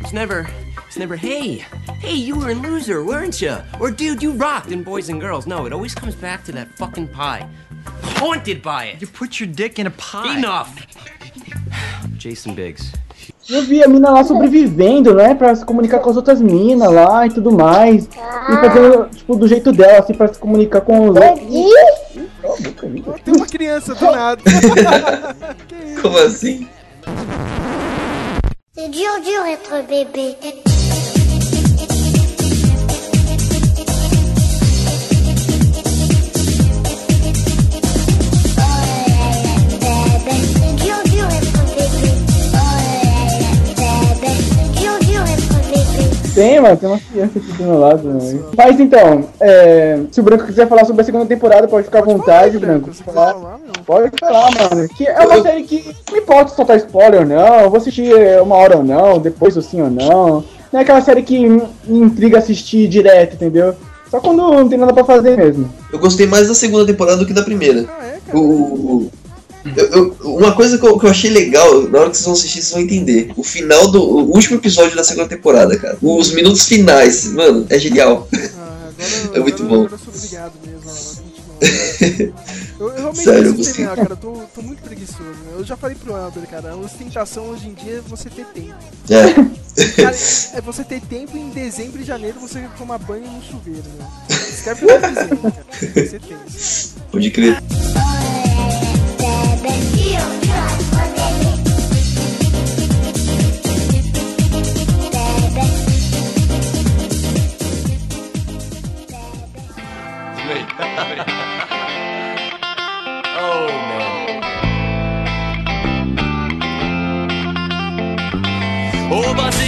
It's never, it's never, hey, hey, you were a loser, weren't you? Or dude, you rocked in Boys and Girls. No, it always comes back to that fucking pie. Haunted by it. You put your dick in a pie. Enough. Jason Biggs. Eu vi a mina lá sobrevivendo, né, pra se comunicar com as outras minas lá e tudo mais. E fazendo, tipo, do jeito dela, assim, pra se comunicar com os outros. Tem uma criança do nada. Como assim? C'est dur, dur être bébé. Tem, mano, tem uma criança aqui do meu lado. Né? Mas então, é, se o Branco quiser falar sobre a segunda temporada, pode ficar à vontade, Branco. Falar, pode falar, mano. Que é uma série que não importa se soltar spoiler ou não, eu vou assistir uma hora ou não, depois ou sim ou não. Não é aquela série que me intriga assistir direto, entendeu? Só quando não tem nada pra fazer mesmo. Eu gostei mais da segunda temporada do que da primeira. Ah, é, O- o- eu- eu- uma coisa que eu, que eu achei legal, na hora que vocês vão assistir, vocês vão entender. O final do. O último episódio da segunda temporada, cara. Os minutos finais, mano, é genial. é muito bom. Agora eu sou obrigado mesmo. Eu, eu realmente Sério, preciso terminar, cara. Eu tô, tô muito preguiçoso. Eu já falei pro Elber, cara. A ostentação hoje em dia é você ter tempo. É. Cara, é você ter tempo e em dezembro e janeiro você tomar banho no chuveiro, né? Escreve pra dezembro, cara. Você tem. Pode crer. Oh man. Overseas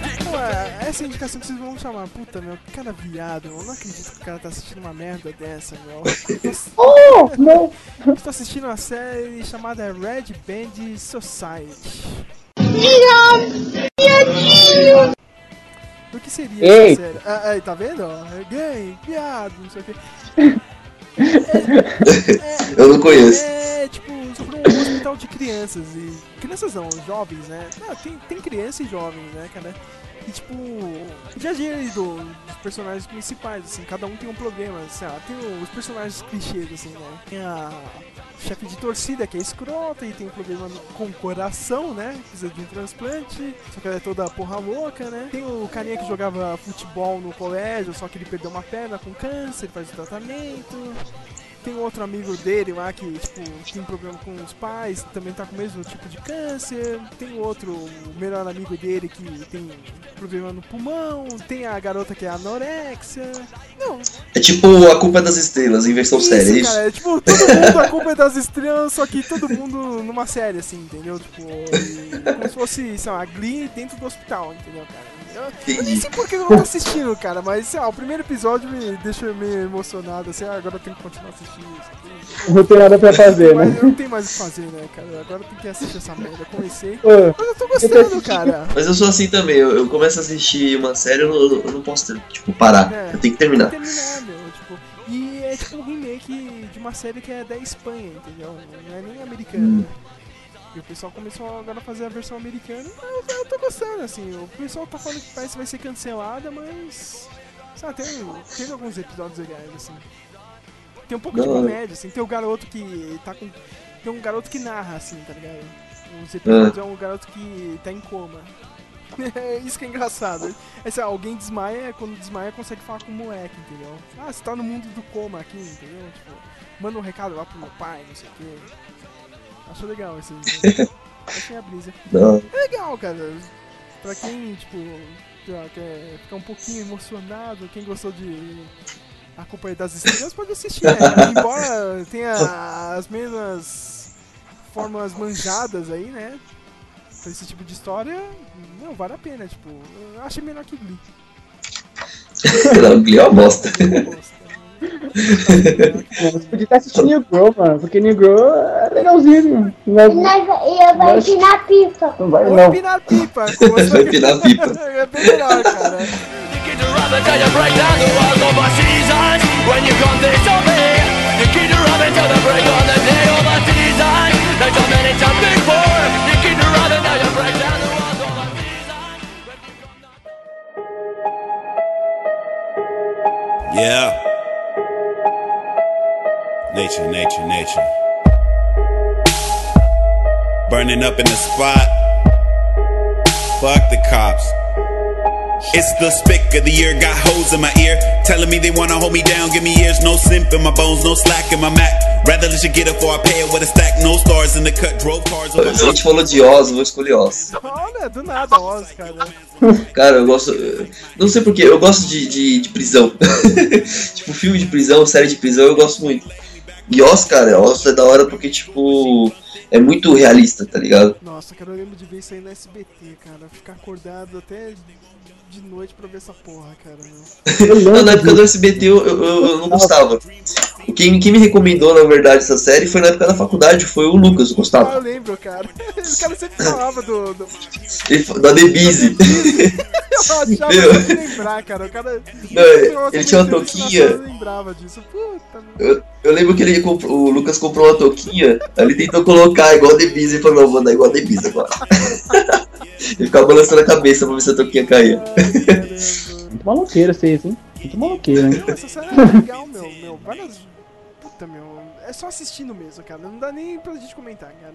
essa é a indicação que vocês vão chamar. Puta, meu, que cara viado. Eu não acredito que o cara tá assistindo uma merda dessa, meu. Oh, não! Estou assistindo uma série chamada Red Band Society. O que seria Ei. essa série? Ah, aí, tá vendo? É gay, viado, não sei o que. Eu não conheço. É, tipo, sobre um hospital de crianças e... Crianças não, jovens, né? Ah, tem, tem criança e jovem, né, cara? E, tipo, o dia a dia aí do, dos personagens principais, assim, cada um tem um problema, sei lá, tem os personagens clichês, assim, né? Tem a chefe de torcida, que é escrota e tem um problema com o coração, né? Precisa de um transplante, só que ela é toda porra louca, né? Tem o carinha que jogava futebol no colégio, só que ele perdeu uma perna com câncer, faz o tratamento. Tem um outro amigo dele lá que, tipo, tem problema com os pais, também tá com o mesmo tipo de câncer. Tem outro, o melhor amigo dele que tem problema no pulmão. Tem a garota que é anorexia. Não, É tipo a culpa é das estrelas em versão séria, é isso? cara, é tipo, todo mundo a culpa é das estrelas, só que todo mundo numa série, assim, entendeu? Tipo, e como se fosse, sei lá, Glee dentro do hospital, entendeu, cara? Eu, eu nem sei por que eu não tô assistindo, cara, mas, sei lá, o primeiro episódio me deixa meio emocionado, assim, ah, agora eu tenho que continuar assistindo isso aqui. Não tem nada pra fazer, Mas né? eu não tenho mais o que fazer, né, cara? Agora eu tenho que assistir essa merda. Comecei. Ô, Mas eu tô gostando, cara. Mas eu sou assim também, eu, eu começo a assistir uma série, eu não, eu não posso, tipo, parar. É. Eu tenho que terminar. Tem que terminar, meu, tipo. E é tipo um remake de uma série que é da Espanha, entendeu? Não é nem americana. E o pessoal começou agora a fazer a versão americana. Mas eu tô gostando, assim. O pessoal tá falando que parece que vai ser cancelada, mas. Sabe, tem, teve alguns episódios legais, assim. Tem um pouco de Da hora. comédia, assim. Tem o garoto que tá com. Tem um garoto que narra, assim, tá ligado? Os episódios é um garoto que tá em coma. É isso que é engraçado. É, lá, alguém desmaia, quando desmaia consegue falar com o moleque, entendeu? Ah, você tá no mundo do coma aqui, entendeu? Tipo, manda um recado lá pro meu pai, não sei o quê. Acho legal esse. Achei a brisa. Não. É legal, cara. Pra quem, tipo, quer ficar um pouquinho emocionado, quem gostou de A Companhia das Estrelas pode assistir, né? Embora tenha as mesmas formas manjadas aí, né? Pra esse tipo de história, não, vale a pena, tipo, eu achei melhor que Glee. Não, Glee é uma bosta. Você podia estar assistindo New Grow, mano, porque New Grow é legalzinho. Não é- E eu vou empinar pipa. Não vai não. empinar pipa, Vai empinar pipa. é bem melhor, cara. Yeah. Nature, nature, nature. Burning up in the spot. Fuck the cops. It's the spick of the year, got hoes in my ear. Telling me they wanna hold me down, give me ears, no simp in my bones, no slack in my Mac. Rather let you get it for I pay it with a stack, no stars in the cut, drove cars A gente falou de Oz, vou escolher Oz. Olha, do nada, Oz, cara. Cara, eu gosto. Não sei porquê, eu gosto de, de, de prisão. tipo, filme de prisão, série de prisão, eu gosto muito. E Oz, cara, Oz é da hora porque, tipo. É muito realista, tá ligado? Nossa, cara, eu lembro de ver isso aí no SBT, cara. Ficar acordado até de noite pra ver essa porra, cara. Meu. Não, na época do SBT eu, eu, eu não gostava. Quem, quem me recomendou, na verdade, essa série foi na época da faculdade, foi o Lucas, eu Ah, eu lembro, cara. O cara sempre falava do. do... Da The Busy. Eu achava Meu. que lembrar, cara. O cara. Não, ele tinha uma toquinha. Eu lembrava disso. Puta, Eu, eu lembro que ele comprou, o Lucas comprou uma touquinha, aí ele tentou colocar igual The Busy e falou, não, vou dar igual The Busy agora. ele ficava balançando a cabeça pra ver se a touquinha caía. Muito maloqueiro vocês, hein? Muito maloqueiro, hein? Essa série é legal, meu. meu várias. Puta, meu. É só assistindo mesmo, cara. Não dá nem pra gente comentar, cara.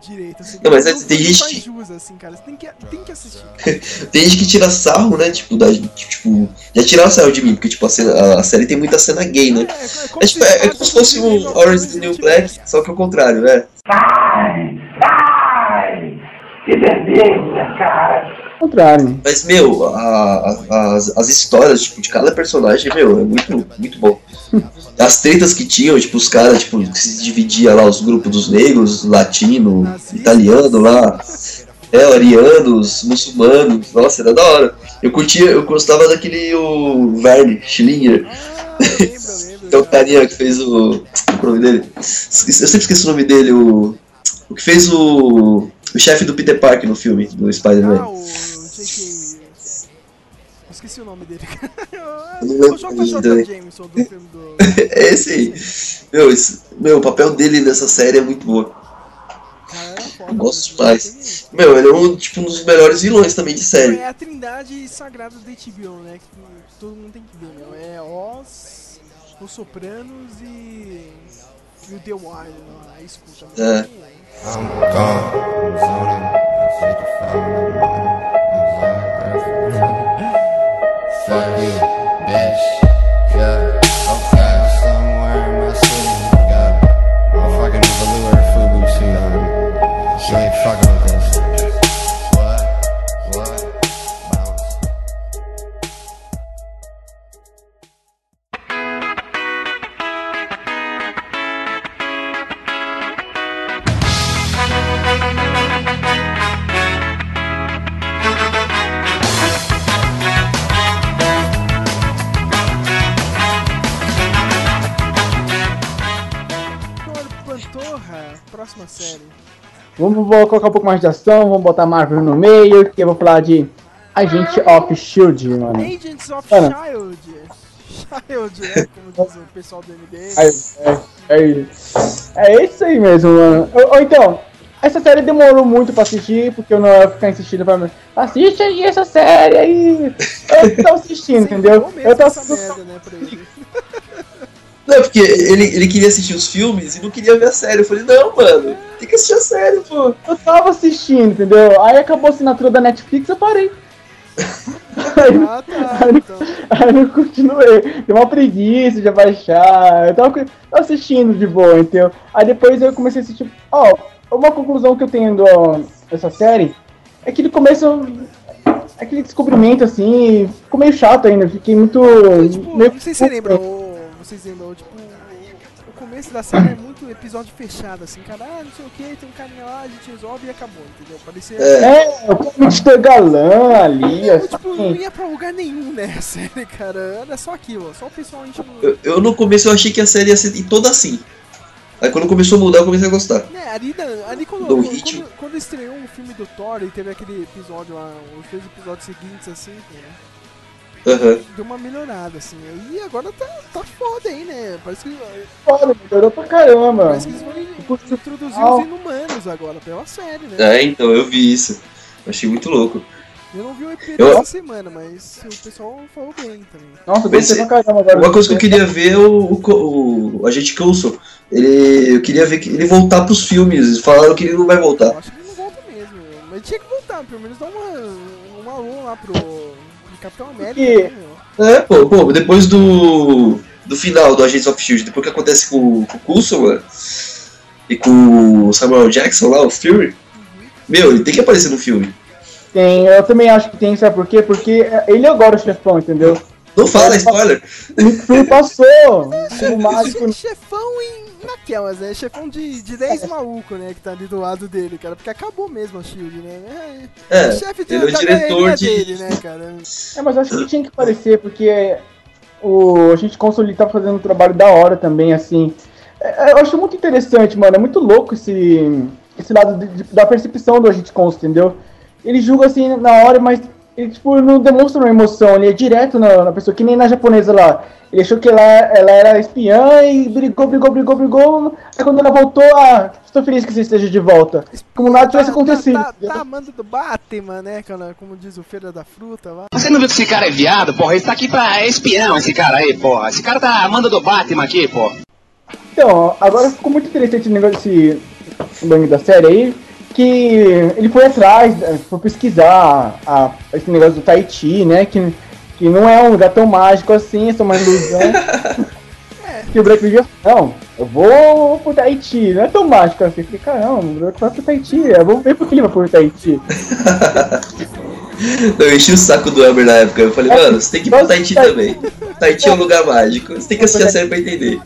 Direito, assim. Não, mas é- não, tem gente faz jus, assim, cara. Você tem que, tem que assistir. Tem gente que tira sarro, né? Tipo, da, tipo já tiraram sarro de mim, porque tipo, a, cena- a- série tem muita cena gay, né? É, tipo, é, é como se fosse um Orange is the New Black, só que ao contrário, né? Ai, ai, que delícia, cara. Contrário. Mas, meu, a- a- as, as histórias tipo, de cada personagem, meu, é muito, muito bom. As tretas que tinham, tipo, os caras, tipo, que se dividia lá os grupos dos negros, latino, italiano lá, é, arianos, muçulmanos, nossa, era da hora. Eu curtia, eu gostava daquele o Verne Schillinger. que é o carinha que fez o. O nome dele? Eu sempre esqueço o nome dele, o. O que fez o. O chefe do Peter Parker no filme, do Spider-Man. Ah, o J.K. Esqueci o nome dele. Eu não lembro o nome dele. Jameson do filme do. é esse aí. Meu, esse- meu, o papel dele nessa série é muito bom. Eu gosto demais. Meu, ele é um, tipo, um dos melhores vilões também de série. É a trindade sagrada da HBO, né? Que todo mundo tem que ver, meu. É Oz, Os Sopranos e. E o The Wire, né? Aí escuta. meu. É. I'm gone. I'm zoning. Fuck you, bitch. Yeah. Okay. Somewhere in my city. Got a fucking velour FUBU suit on. You ain't fucking Vamos colocar um pouco mais de ação, vamos botar Marvel no meio, que eu vou falar de Agent of Shield, mano. Agents of Mano. Child. Child, né? Como diz o pessoal do MDM. É, é, é, é isso aí mesmo, mano. Ou, ou então, essa série demorou muito pra assistir, porque eu não ia ficar insistindo pra mim. Assiste aí essa série aí. Eu tava assistindo, entendeu? Eu tava essa merda, né, pra ele. Não, porque ele, ele queria assistir os filmes e não queria ver a série. Eu falei, não, mano, tem que assistir a série, pô. Eu tava assistindo, entendeu? Aí acabou a assinatura da Netflix, eu parei. Aí, Ah, tá. aí, aí eu não continuei. Deu uma preguiça de baixar. Eu tava, tava assistindo de boa, entendeu? Aí depois eu comecei a assistir. Ó, uma conclusão que eu tenho do- dessa série é que no começo. Aquele descobrimento assim, ficou meio chato ainda. Fiquei muito. meio Não sei se você lembra, ou vocês lembram, tipo, o começo da série é muito episódio fechado, assim, cara, ah, não sei o que, tem um carinha lá, a gente resolve e acabou, entendeu? Parecia. É, o Mr. Galã ali, Não, tipo, não assim. ia pra lugar nenhum, né, a série, cara. Era só aquilo, só o pessoal enchendo. Eu, eu no começo eu achei que a série ia ser toda assim. Aí quando começou a mudar, eu comecei a gostar. Né, ali, ali quando, Do quando, quando, quando estreou o filme do Thor e teve aquele episódio lá, os três episódios seguintes, assim, né, Aham. deu uma melhorada, assim. E agora tá, tá foda aí, né? Parece que. Foda, melhorou pra caramba. Parece que eles vão introduzir os inumanos agora pela série, né? É, então, eu vi isso. Eu achei muito louco. Eu não vi o EP Eu- dessa semana, mas o pessoal falou bem também. Nossa, gostei pra caramba agora. Uma coisa que eu queria ver é o, o, o agente Coulson. Ele, eu queria ver que ele voltar pros filmes. Falaram que ele não vai voltar. Acho que ele não volta mesmo, mas tinha que voltar, pelo menos dar uma, um alô lá pro, Capitão América, Que- né? É, pô, pô, depois do. Do final do Agents of Shield, depois que acontece com, com o Coulson, mano, e com o Samuel Jackson lá, o Fury, meu, ele tem que aparecer no filme. Tem, eu também acho que tem, sabe por quê? Porque ele é agora o chefão, entendeu? Não fala, spoiler! O Nick Fury passou como mágico. Che- Chefão em naquelas, né? Chefão de, de 10 maluco, né? Que tá ali do lado dele, cara. Porque acabou mesmo a Shield, né? É, o chefe ele é o diretor de- dele, né, cara? É, mas eu acho que tinha que aparecer, porque o, a gente console tá fazendo um trabalho da hora também, assim. É, Eu acho muito interessante, mano. É muito louco esse, esse lado de- de- da percepção do agente Cons, entendeu? Ele julga assim na hora, mas ele tipo, não demonstra uma emoção, ele é direto na, na pessoa, que nem na japonesa lá. Ele achou que ela, ela era espiã e brigou, brigou, brigou, brigou. Aí quando ela voltou, ah, estou feliz que você esteja de volta. Como nada tivesse acontecido. Tá, tá amando do Batman, né, cara? Como diz o Feira da Fruta lá. Você não viu que esse cara é viado, porra? Ele tá aqui pra é espião, esse cara aí, porra. Esse cara tá amando do Batman aqui, porra. Então, agora ficou muito interessante o negócio desse nome da série aí, que ele foi atrás, eh, foi pesquisar a- esse negócio do Tahiti, né? Que, que não é um lugar tão mágico assim, é só uma ilusão. que o Black Widow não, eu vou pro Tahiti, não é tão mágico assim. Eu falei, caramba, o Black vai pro Tahiti, eu vou ver por que ele vai pro Tahiti. Não, eu enchi o saco do Elber na época. Eu falei, mano, você tem que ir pro Tahiti também. Tahiti é um lugar mágico. Você tem que assistir a série pra entender.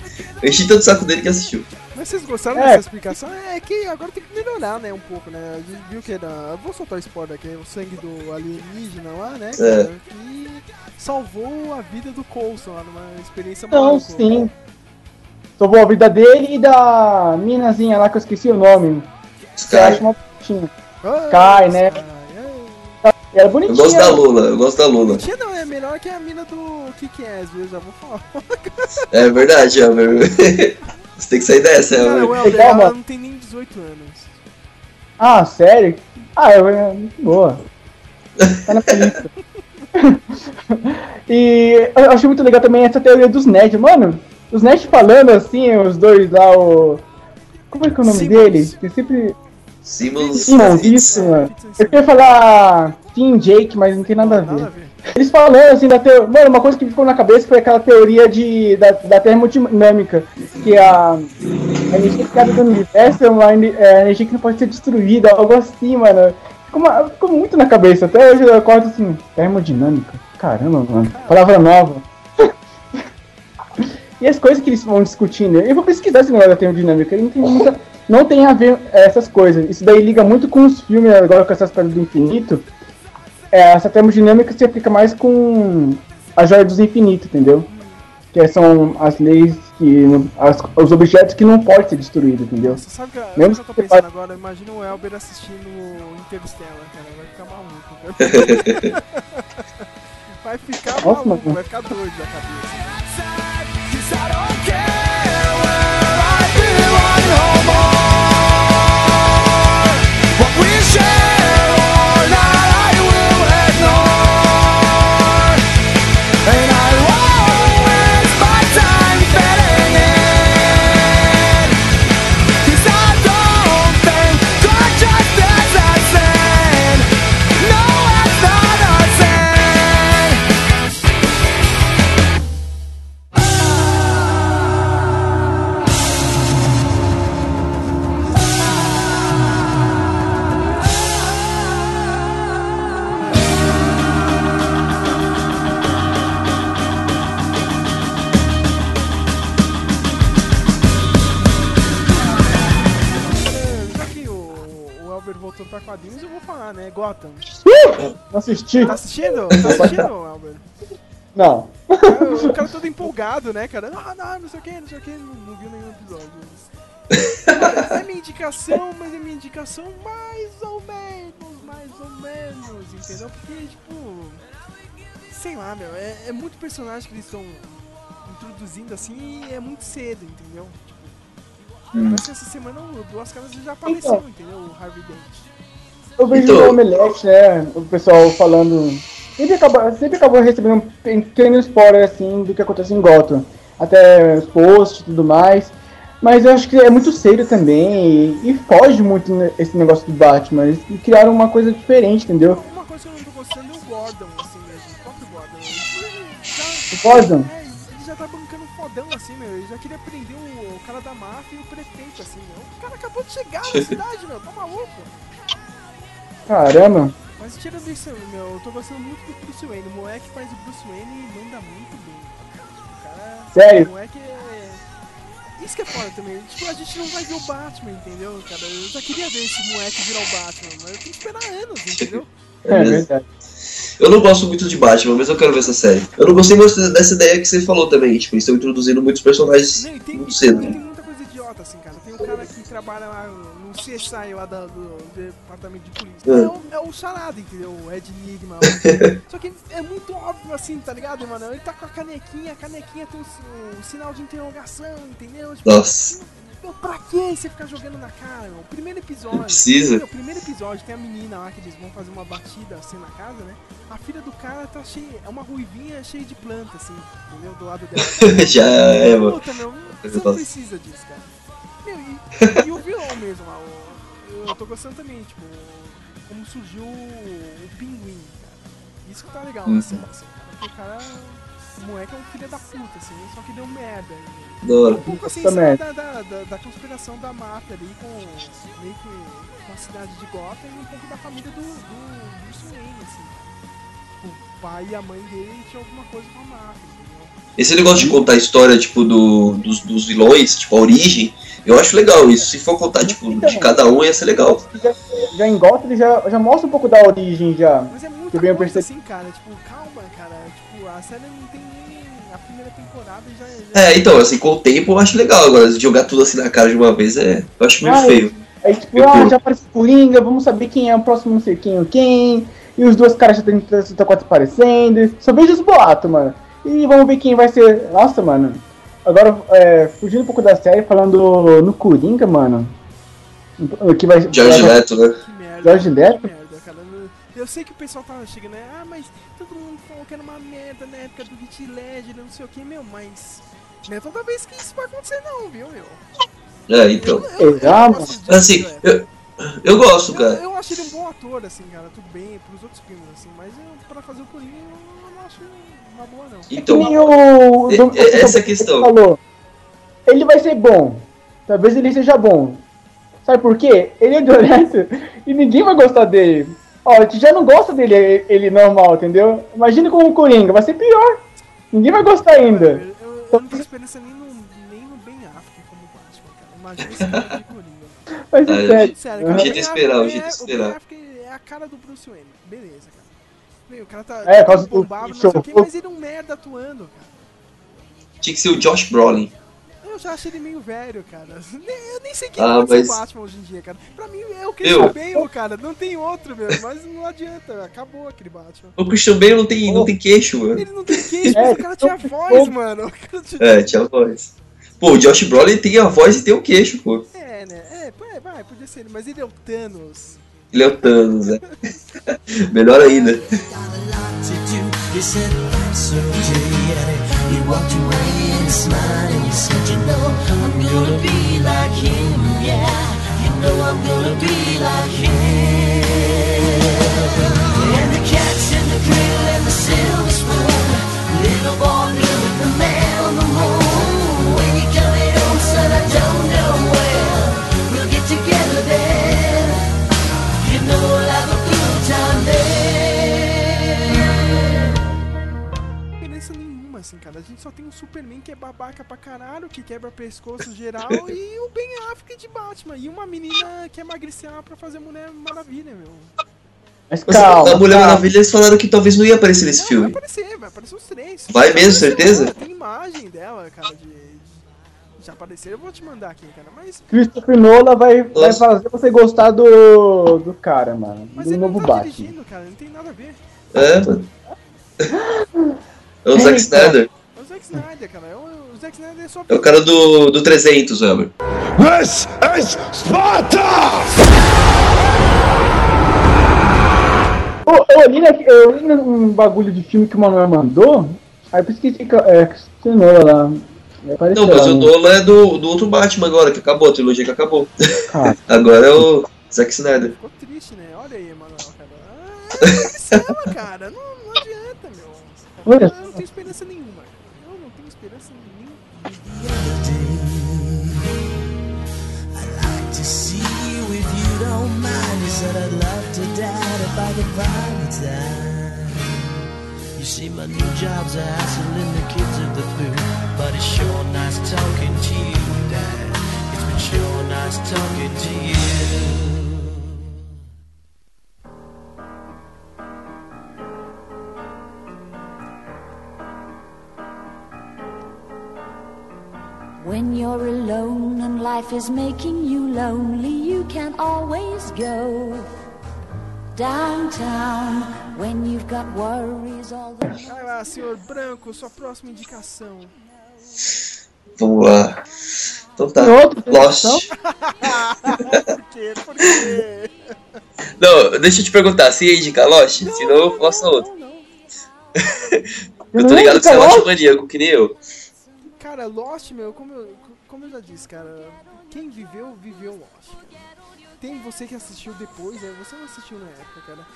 Eu enchi tanto o saco dele que assistiu. Mas vocês gostaram É. dessa explicação? É que agora tem que melhorar, né, um pouco, né? A gente viu que era... eu Vou soltar o spoiler aqui, o sangue do alienígena lá, né? É. Que salvou a vida do Coulson lá numa experiência Não, maluca. sim. Salvou a vida dele e da minazinha lá que eu esqueci o nome. Você acha uma putinha. Sky, né? Era Eu bonitinha. gosto da Lola, eu gosto da. Tia não, é melhor que a mina do Kick-Ass, viu? Já vou falar. É verdade, Elber. Você tem que sair dessa, Cara, o Elber. Elber, Legal, ela mano. não tem nem 18 anos. Ah, sério? Ah, eu, é muito boa. Tá na lista. e eu achei muito legal também essa teoria dos nerds. Mano, os nerds falando assim, os dois lá, o. Como é que é o nome Simmons. dele? Tem sempre. Simmons. Simmons, isso, mano. Eu queria falar Team Jake, mas não tem nada a ver. Eles falando assim da teoria. Mano, uma coisa que ficou na cabeça foi aquela teoria de, da, da termodinâmica. Que a, a energia que cabe no universo é uma é, energia que não pode ser destruída, algo assim, mano. Ficou, uma- ficou muito na cabeça. Até hoje eu acordo assim, termodinâmica. Caramba, mano. Palavra nova. e as coisas que eles vão discutindo. Eu vou pesquisar esse negócio da termodinâmica. Não tem, muita- não tem a ver é, essas coisas. Isso daí liga muito com os filmes agora com essas pedras do infinito. É, essa termodinâmica se aplica mais com a joia dos infinitos, entendeu? Que são as leis que. as- os objetos que não podem ser destruídos, entendeu? Você sabe que, Mesmo que eu tô pensando pode- agora? Imagina o Elber assistindo Interstellar, cara. Vai ficar maluco. cara. vai ficar Nossa, maluco, mano. vai ficar doido da cabeça. Gotham. Não assisti. Tá assistindo? Tá assistindo, Elber? Não. É, O cara todo empolgado, né, cara? Não, não, não sei o que, não sei o que, não, não viu nenhum episódio. Cara, é minha indicação, mas é minha indicação mais ou menos, mais ou menos, entendeu? Porque, tipo, sei lá, meu, é, é muito personagem que eles estão introduzindo assim e é muito cedo, entendeu? Tipo, Hum. Parece que essa semana o Duas Caras já apareceu, Então. entendeu? O Harvey Dent. Eu vejo Então- no Omelete, né? O pessoal falando. Sempre acaba, sempre acaba recebendo um pequeno spoiler assim do que acontece em Gotham. Até os posts e tudo mais. Mas eu acho que é muito sério também. E, e foge muito esse negócio do Batman. Eles criaram uma coisa diferente, entendeu? Uma coisa que eu não tô gostando é o Gordon, assim mesmo. O próprio Gordon? É, ele já tá bancando fodão assim, meu. Ele já queria prender o, o cara da máfia e o prefeito, assim, meu. O cara acabou de chegar na cidade, meu. Tá maluco? Caramba. Mas tirando isso, meu, eu tô gostando muito do Bruce Wayne. O moleque faz o Bruce Wayne e manda muito bem. O cara. Sério? O moleque é. Isso que é foda também. Tipo, a gente não vai ver o Batman, entendeu, cara? Eu já queria ver esse moleque virar o Batman, mas eu tenho que esperar anos, entendeu? É mesmo. verdade. Eu não gosto muito de Batman, mas eu quero ver essa série. Eu não gostei muito dessa ideia que você falou também. Tipo, eles estão introduzindo muitos personagens Não, tem, muito cedo. tem muita coisa idiota, assim, cara. Tem um cara que trabalha lá no CSI lá da- do, departamento de polícia. É. É, o, é o Charada, entendeu? O Ed Enigma. Só que é muito óbvio, assim, tá ligado, mano? Ele tá com a canequinha, a canequinha tem um, um sinal de interrogação, entendeu? Tipo, Nossa. Meu, pra que você ficar jogando na cara, meu? O primeiro episódio. Não precisa. Meu, o primeiro episódio tem a menina lá que eles vão fazer uma batida assim na casa, né? A filha do cara tá cheia. É uma ruivinha cheia de planta, assim, entendeu? Do lado dela. Já é, mano. Puta, meu, você não precisa disso, cara. Meu, e, e o vilão mesmo lá, o- eu tô gostando também, tipo, como surgiu o, o pinguim, cara. Isso que tá legal na série, assim, cara. Porque o cara. O moleque é um filho da puta, assim, só que deu merda. Da hora. Um pouco assim, sabe, da, da, da, da conspiração da máfia ali com. meio que com a cidade de Gotham e um pouco da família do, do Bruce Wayne, assim. O pai e a mãe dele tinham alguma coisa com a máfia, entendeu? Esse negócio de contar a história, tipo, do, dos, dos vilões, tipo, a origem, eu acho legal isso. Se for contar, tipo, de cada um, ia ser legal. Já, já em Gotham ele já, já mostra um pouco da origem já. Mas é Que muita bem coisa assim, cara. Tipo, calma, cara. Tipo, a série não tem nem a primeira temporada já, já É, então, assim, com o tempo eu acho legal. Agora, jogar tudo assim na cara de uma vez, é, eu acho meio Ah, feio. Aí tipo, Eu ah, já apareceu Coringa, vamos saber quem é o próximo não sei quem ou quem. E os dois caras já tá quase aparecendo. Só vejo os boatos, mano. E vamos ver quem vai ser. Nossa, mano. Agora, é, fugindo um pouco da série, falando no Coringa, mano. O que vai. George vai- Leto, né? Merda. George Leto? Merda, cara. Eu- Eu sei que o pessoal tava chegando, né? Ah, mas todo mundo falou que era uma merda na época do Hit Ledger, não sei o que, meu, mas. Não é toda vez que isso vai acontecer, não, viu, meu? É, então. Eu, eu, eu Assim, eu, eu gosto, Eu, cara. eu acho ele um bom ator, assim, cara, tudo bem, pros outros filmes, assim, mas eu, pra fazer o Coringa eu não acho uma boa, não. Então, Que nem o. Dom- essa é a questão. Falou. Ele vai ser bom. Talvez ele seja bom. Sabe por quê? Ele é violento e ninguém vai gostar dele. Ó, a gente já não gosta dele, ele normal, entendeu? Imagina com o Coringa, vai ser pior. Ninguém vai gostar ainda. Eu, eu, eu não tenho esperança nem no, nem no Ben Affleck como Batman, cara. Imagina esse cara de Coringa. Mas Ah, é sério. Sério, O cara, jeito de esperar, o jeito de é- esperar. Ben Affleck é a cara do Bruce Wayne. Beleza, cara. Meu, o cara tá É, do bombado, não sei o quê, show. mas ele é um merda atuando, cara. Tinha que ser o Josh Brolin. Eu já achei ele meio velho, cara. Eu nem sei quem Ah, pode ser mas- o Batman hoje em dia, cara. Pra mim é o Christian Meu. Bale, cara. Não tem outro, meu. Mas não adianta, acabou aquele Batman. O Christian Bale não tem, não tem queixo, mano. Ele não tem queixo, É, mas o cara tinha voz, mano. Tinha- É, tinha voz. Pô, o Josh Brolin tem a voz e tem o queixo, pô. É, né? É, é, vai, podia ser ele, mas ele é o Thanos. Ele é o Thanos, né? Melhor ainda. A gente só tem um Superman que é babaca pra caralho, que quebra pescoço geral, e o Ben Affleck de Batman. E uma menina que é magriciar pra fazer Mulher Maravilha, meu. Mas calma. a Mulher calma. Maravilha eles falaram que talvez não ia aparecer nesse Não, filme. vai aparecer, vai aparecer os três. Vai Já mesmo, apareceu, certeza? cara, Tem imagem dela, cara, de... Já apareceram, eu vou te mandar aqui, cara, mas... Christopher Nolan vai, vai Nossa. fazer você gostar do, do cara, mano. Mas do ele novo não tá Batman. dirigindo, cara, não tem nada a ver. É, mano. É o Zack Eita. Snyder. É o Zack Snyder, cara. É o, o Zack Snyder é só... É o cara do, do 300, Weber. This is Sparta! Eu, eu na- eu olhei um bagulho de filme que o Manuel mandou, aí eu pesquisei que é, Nolan lá. Apareceu Não, mas o né? Nolan é do, do outro Batman agora, que acabou, a trilogia que acabou. Cara, Agora é o Zack Snyder. Ficou triste, né? Olha aí, Manoel, cara. Ah, é Marcela, cara. Não, não adianta, meu. Eu não tenho esperança nenhuma. Don't mind. You said I'd love to dad if I could find the time. You see, my new job's a hassling the kids of the food, but it's sure nice talking to you, Dad. It's been sure nice talking to you. When you're alone and life is making you lonely, you can always go downtown when you've got worries all the Vai lá, senhor Branco, sua próxima indicação. Vamos lá. Então tá. Lost. Por quê? Por quê? Não, deixa eu te perguntar, se ia indicar Lost? Senão eu faço outra. eu tô ligado que você é Lost maníaco, que nem eu. Cara, Lost, meu, como eu, como eu já disse, cara, quem viveu, viveu Lost. Cara. Tem você que assistiu depois, né? Você não assistiu na época, cara.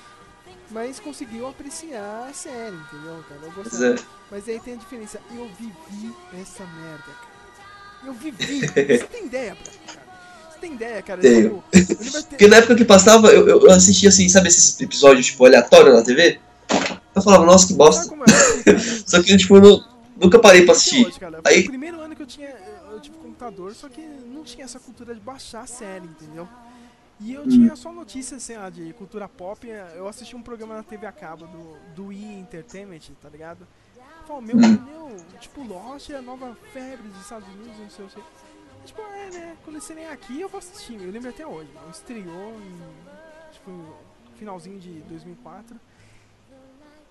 Mas conseguiu apreciar a série, entendeu, cara? Eu gostava. Pois é. Mas aí tem a diferença. Eu vivi essa merda, cara. Eu vivi. Você tem ideia, cara? Você tem ideia, cara? Tenho. Até- Porque na época que passava, eu, eu assistia assim, sabe esses episódios tipo aleatórios na TV? Eu falava, nossa, que bosta. Só que tipo, nu- nunca parei pra assistir. Hoje, cara, Aí, o primeiro ano que eu tinha. Eu tive computador, só que não tinha essa cultura de baixar a série, entendeu? E eu Hum. tinha só notícias assim, de cultura pop. Eu assisti um programa na TV a cabo do, do E! Entertainment, tá ligado? Falei, meu, Hum. meu, tipo, Lost é a nova febre dos Estados Unidos, não sei o que. Tipo, é, né? Quando eles serem aqui, eu vou assistir. Eu lembro até hoje, mano. Estreou em, tipo, finalzinho de 2004.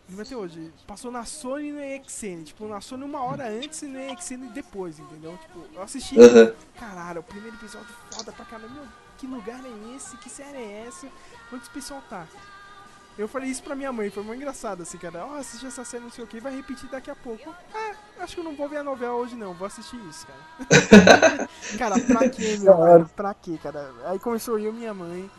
Lembro até hoje. Passou na Sony e no EXN. Tipo, na Sony uma hora antes e no EXN depois, entendeu? Tipo, eu assisti. Aham. Caralho, o primeiro episódio foda pra caramba. Meu, que lugar é esse? Que série é essa? Onde esse pessoal tá? Eu falei isso pra minha mãe, foi muito engraçado assim, cara. Ó, assisti essa série, não sei o que, vai repetir daqui a pouco. Ah, acho que eu não vou ver a novela hoje não, vou assistir isso, cara. cara, pra quê, meu? Cara? Pra quê, cara? Aí começou eu e minha mãe.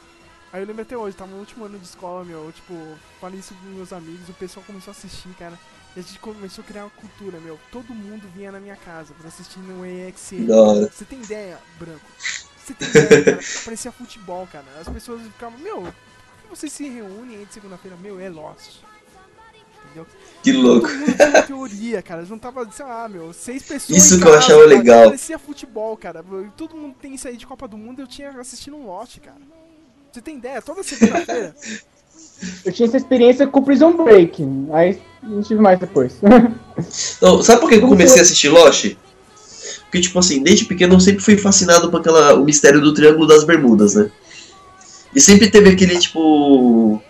Aí eu lembro até hoje, tava no último ano de escola, meu, tipo, falei isso com meus amigos, o pessoal começou a assistir, cara. E a gente começou a criar uma cultura, meu. Todo mundo vinha na minha casa pra assistir no EXN. Hora. Você tem ideia, Branco? Você tem ideia, cara? Parecia futebol, cara. As pessoas ficavam, meu, por que vocês se reúnem aí de segunda-feira? Meu, é Lost. Entendeu? Que louco. Todo mundo tinha teoria, cara. Juntava, sei lá, meu, seis pessoas. Isso que eu casa, achava cara. legal. Parecia futebol, cara. Todo mundo tem isso aí de Copa do Mundo. Eu tinha assistindo um Lost, cara. Você tem ideia? Toda segunda-feira. Eu tinha essa experiência com Prison Break. Aí não tive mais depois. Não, sabe por que eu comecei a assistir Lost? Porque, tipo assim, desde pequeno eu sempre fui fascinado por aquela, o mistério do Triângulo das Bermudas, né? E sempre teve aquele, tipo.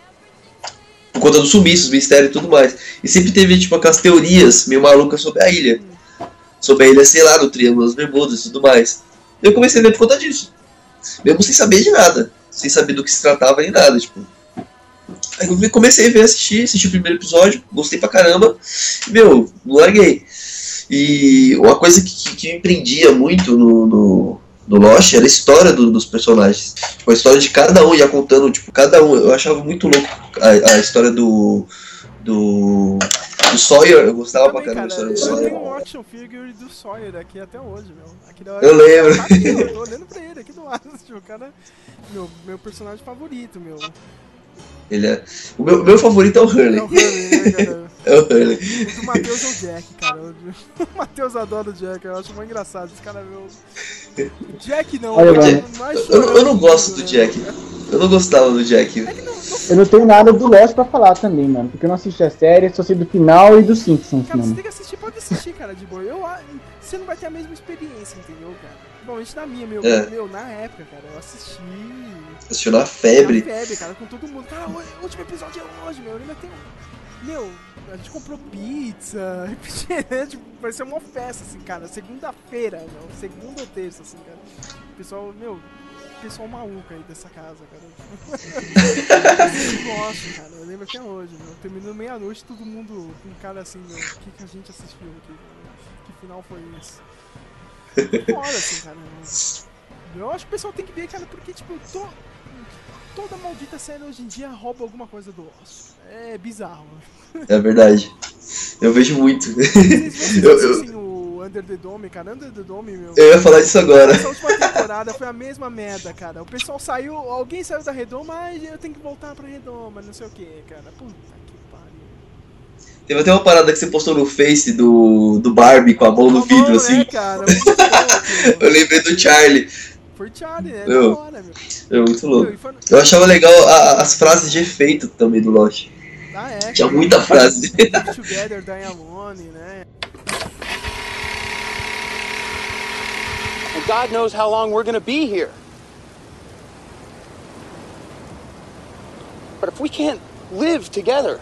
Por conta dos sumiços, mistério e tudo mais. E sempre teve, tipo, aquelas teorias meio malucas sobre a ilha. Sobre a ilha, sei lá, do Triângulo das Bermudas e tudo mais. Eu comecei a ler por conta disso. Mesmo sem saber de nada. Sem saber do que se tratava nem nada, tipo. Aí eu comecei a ver, assistir, assisti o primeiro episódio, gostei pra caramba. E, meu, larguei. E uma coisa que, que, que me prendia muito no, no, no Lost era a história do- dos personagens. Tipo, a história de cada um, ia contando, tipo, cada um. Eu achava muito louco a, a história do. Do. Do Sawyer, eu gostava pra caramba história do Eu Sawyer. tenho um action figure do Sawyer aqui até hoje, meu. Aqui da Eu lembro. Aqui, eu tô olhando pra ele aqui do lado. Tipo, o cara. Meu, meu personagem favorito, meu. Ele é. O meu, meu favorito é o Hurley. É o Hurley, né, cara? É o Hurley. O Matheus é o Jack, cara. O Matheus adora o Jack, eu acho muito engraçado. Esse cara, meu. O Jack não, Olha, o mano. mais Eu, não- eu não gosto do Jack. Eu não gostava do Jack. Eu não tenho nada do Lost pra falar também, mano. Porque eu não assisti a série, só sei do final e dos Simpsons, Cara, você mano. tem que assistir, pode assistir, cara, de boa. Eu, você não vai ter a mesma experiência, entendeu, cara? Bom, isso na minha, meu, É. meu, na época, cara, eu assisti. Assistiu na febre. Na febre, cara, com todo mundo. Cara, o último episódio é hoje, meu. Eu lembro até. Meu, a gente comprou pizza, refrigerante, vai ser uma festa, assim, cara. Segunda-feira, meu. Segunda ou terça, assim, cara. O pessoal, meu, pessoal maluco aí dessa casa, cara. Eu gosto, cara. Eu lembro até hoje, meu. Terminou meia-noite, todo mundo com cara assim, meu. O que, que a gente assistiu aqui, meu? Que final foi esse? Foda, assim, cara. Eu acho que o pessoal tem que ver, cara, porque, tipo, to... toda maldita série hoje em dia rouba alguma coisa do Lost. É bizarro. É verdade. Eu vejo muito. Vocês eu, eu, o Under the Dome, cara? Under the Dome, meu. eu ia falar disso agora. Essa última temporada foi a mesma merda, cara. O pessoal saiu, alguém saiu da redoma, mas eu tenho que voltar pra redoma, não sei o que, cara. Puta que pariu. Teve até uma parada que você postou no Face do, do Barbie com a mão no vidro, assim. né, cara? Aquilo. Eu lembrei do Charlie. Foi Charlie, né? Eu- Da hora, meu. É muito louco. Meu, foi- Eu achava legal a- as frases de efeito também do Lost. Ah, é, Tinha muita frase. Together, Diamond, né? God knows how long we're gonna be here. But if we can't live together,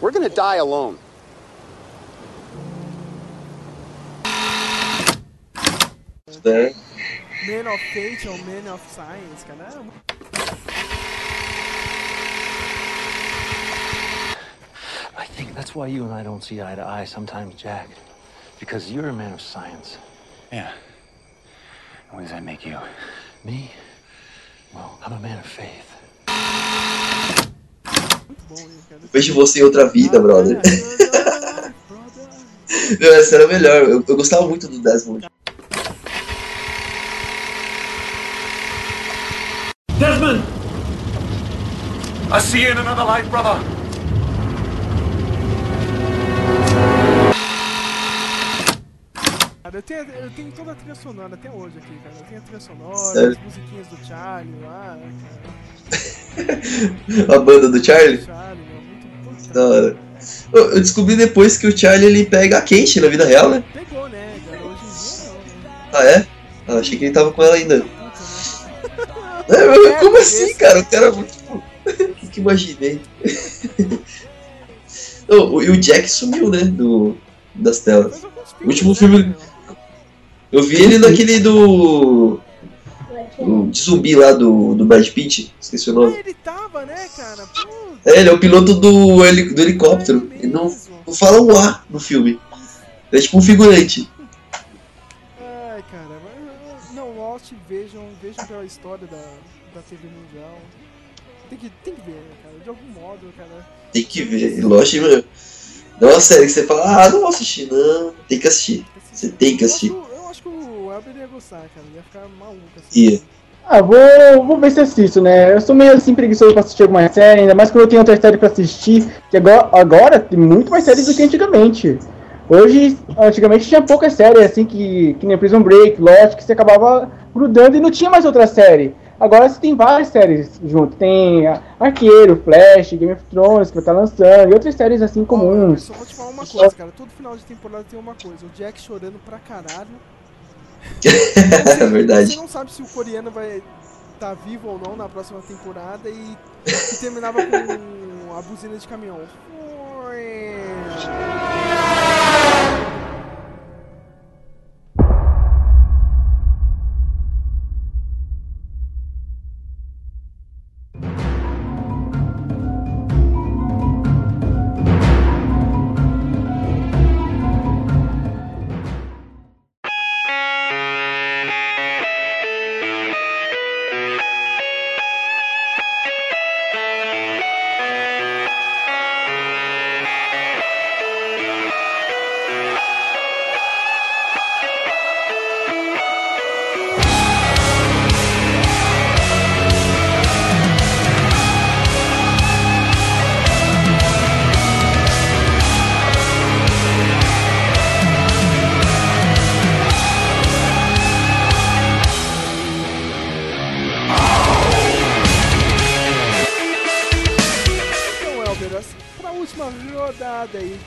we're gonna die alone. Né? Man of Fate ou Man of Science, cara. É I think that's why you and I don't see eye to eye sometimes, Jack. Because you're a man of science. Yeah. And what does that make you? Me? Well, I'm a man of faith. Vejo você em outra vida, brother. Meu, essa era a melhor. Eu, eu gostava muito do Desmond. Desmond! I see you in another life, brother. Cara, eu tenho, eu tenho toda a trilha sonora até hoje aqui, cara. Eu tenho a trilha sonora, Sério? as musiquinhas do Charlie lá, A banda do Charlie. cara. Charlie, meu, muito. Da hora. Eu eu descobri depois que o Charlie ele pega a Kate na vida real, né? Pegou, né, cara? Hoje em dia não. Ah, é? Ah, achei que ele tava com ela ainda. É, mas como assim, cara? O cara é muito. O que imaginei? Oh, e o Jack sumiu, né? Do, das telas. O último filme. Eu vi ele naquele do. do de zumbi lá do, do Brad Pitt. Esqueci o nome. Ele tava, né, cara? É, ele é o piloto do, heli- do helicóptero. Ele não, não fala um A no filme. Ele é tipo um figurante. Ai, cara, mas, não, Lost, vejam, vejam pela história da, da TV Mundial. Tem que, tem que ver, né, cara? De algum modo, cara. Tem que ver. E Lost, meu. Não é uma série que você fala, ah, não vou assistir, não. Tem que assistir. Você tem que assistir. Eu acho que o Elber ia gostar, cara. Ia ficar maluco assim. Ia. Ah, vou, vou ver se assisto, né? Eu sou meio assim preguiçoso pra assistir alguma série, ainda mais quando eu tenho outra série pra assistir, que agora, agora tem muito mais séries do que antigamente. Hoje, antigamente tinha poucas séries, assim, que, que nem Prison Break, Lost, que você acabava grudando e não tinha mais outra série. Agora você tem várias séries junto. Tem Arqueiro, Flash, Game of Thrones, que vai estar lançando, e outras séries assim comuns. Só vou te falar uma coisa, cara. Todo final de temporada tem uma coisa. O Jack chorando pra caralho. É verdade. Você não sabe se o coreano vai estar vivo ou não na próxima temporada e, e terminava com a buzina de caminhão.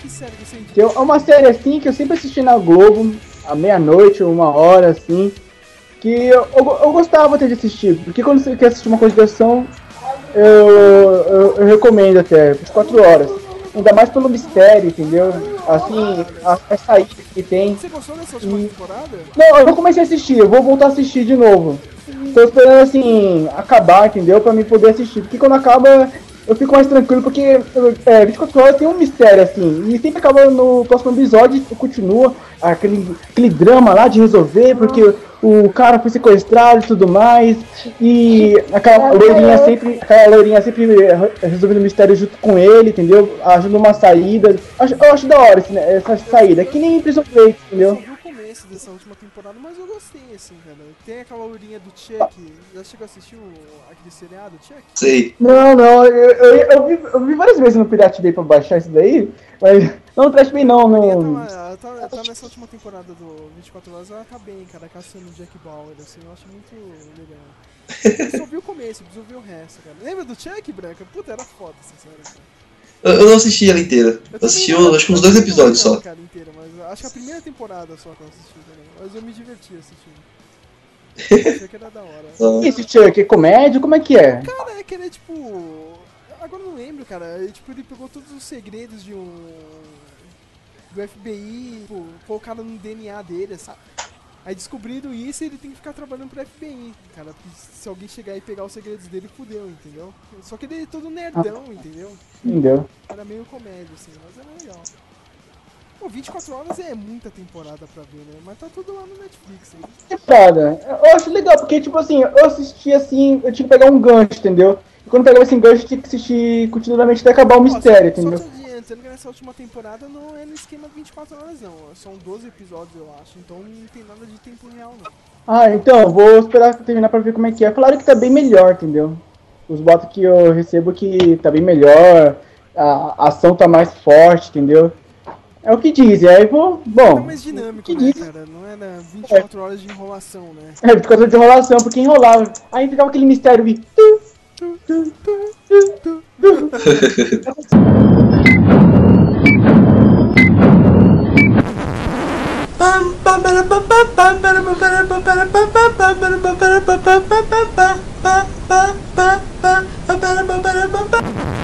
Que série você indica? Que é uma série assim que eu sempre assisti na Globo, à meia-noite ou uma hora assim, que eu, eu, eu gostava até de assistir, porque quando você quer assistir uma coisa de ação, eu, eu, eu recomendo até, por quatro horas. Ainda mais pelo mistério, entendeu? Assim, a, a saída que tem. Você gostou dessa última temporada? Não, eu não comecei a assistir, eu vou voltar a assistir de novo. Tô esperando assim, acabar, entendeu? Pra mim poder assistir. Porque quando acaba, eu fico mais tranquilo porque é, 24 horas tem um mistério assim. E sempre acaba no próximo episódio continua aquele, aquele drama lá de resolver, porque o cara foi sequestrado e tudo mais. E aquela loirinha sempre. Aquela loirinha sempre resolvendo o mistério junto com ele, entendeu? Ajuda uma saída. Eu acho da hora esse, né, essa saída. Que nem Prison Break, entendeu? Eu vi começo dessa última temporada, mas eu gostei, assim, cara. Tem aquela urinha do Chuck. Já chegou a assistir o, aquele seriado, Chuck? Sei. Não, não, eu, eu, eu vi, eu vi várias vezes no Pirate Bay pra baixar isso daí, mas não Trash Bay não, não. Ela tá, ela tá nessa última temporada do 24 Horas, ela tá bem, cara, caçando o Jack Bauer, assim, eu acho muito legal. Eu só vi o começo, preciso ver o resto, cara. Lembra do Chuck, Branca? Puta, era foda essa série, cara. Eu, eu não assisti ela inteira. Eu assisti eu, acho que uns dois episódios só. Cara, inteira, acho que a primeira temporada só que eu assisti também. Mas eu me diverti assistindo. Achei que era da hora. E esse Chuck é comédia? Como é que é? Cara, é que ele é tipo. Agora eu não lembro, cara. Ele, tipo, ele pegou todos os segredos de um. do FBI, tipo, colocaram no DNA dele, sabe? Aí descobriram isso ele tem que ficar trabalhando pro FBI, cara. Porque se alguém chegar e pegar os segredos dele, fudeu, entendeu? Só que ele é todo nerdão, entendeu? Entendeu? Era meio comédia, assim, mas era legal. Pô, 24 horas é muita temporada pra ver, né? Mas tá tudo lá no Netflix, hein? É foda. Eu acho legal, porque, tipo assim, eu assisti assim, eu tinha que pegar um gancho, entendeu? E quando pegava esse gancho, eu tinha que assistir continuamente até acabar o mistério, entendeu? Só te adiantando que nessa última temporada não é no esquema 24 horas, não. São 12 episódios, eu acho. Então não tem nada de tempo real, não. Ah, então, vou esperar terminar pra ver como é que é. Falaram que tá bem melhor, entendeu? Os botos que eu recebo que tá bem melhor, a ação tá mais forte, entendeu? É o que dizem, aí vou. Bom. É mais dinâmico, que né, diz? cara? Não é na 24 horas de enrolação, né? É, por causa de enrolação, porque enrolava. Aí ficava aquele mistério de. tu, tu, tu, tu, tu, tu.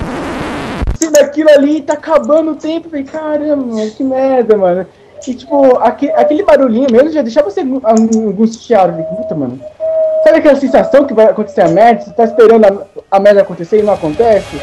E daquilo ali tá acabando o tempo, falei, caramba, que merda, mano. E tipo, aque- aquele barulhinho mesmo já deixava você angu- angustiado. Falei, puta, mano. Sabe aquela sensação que vai acontecer a merda? Você tá esperando a, a merda acontecer e não acontece?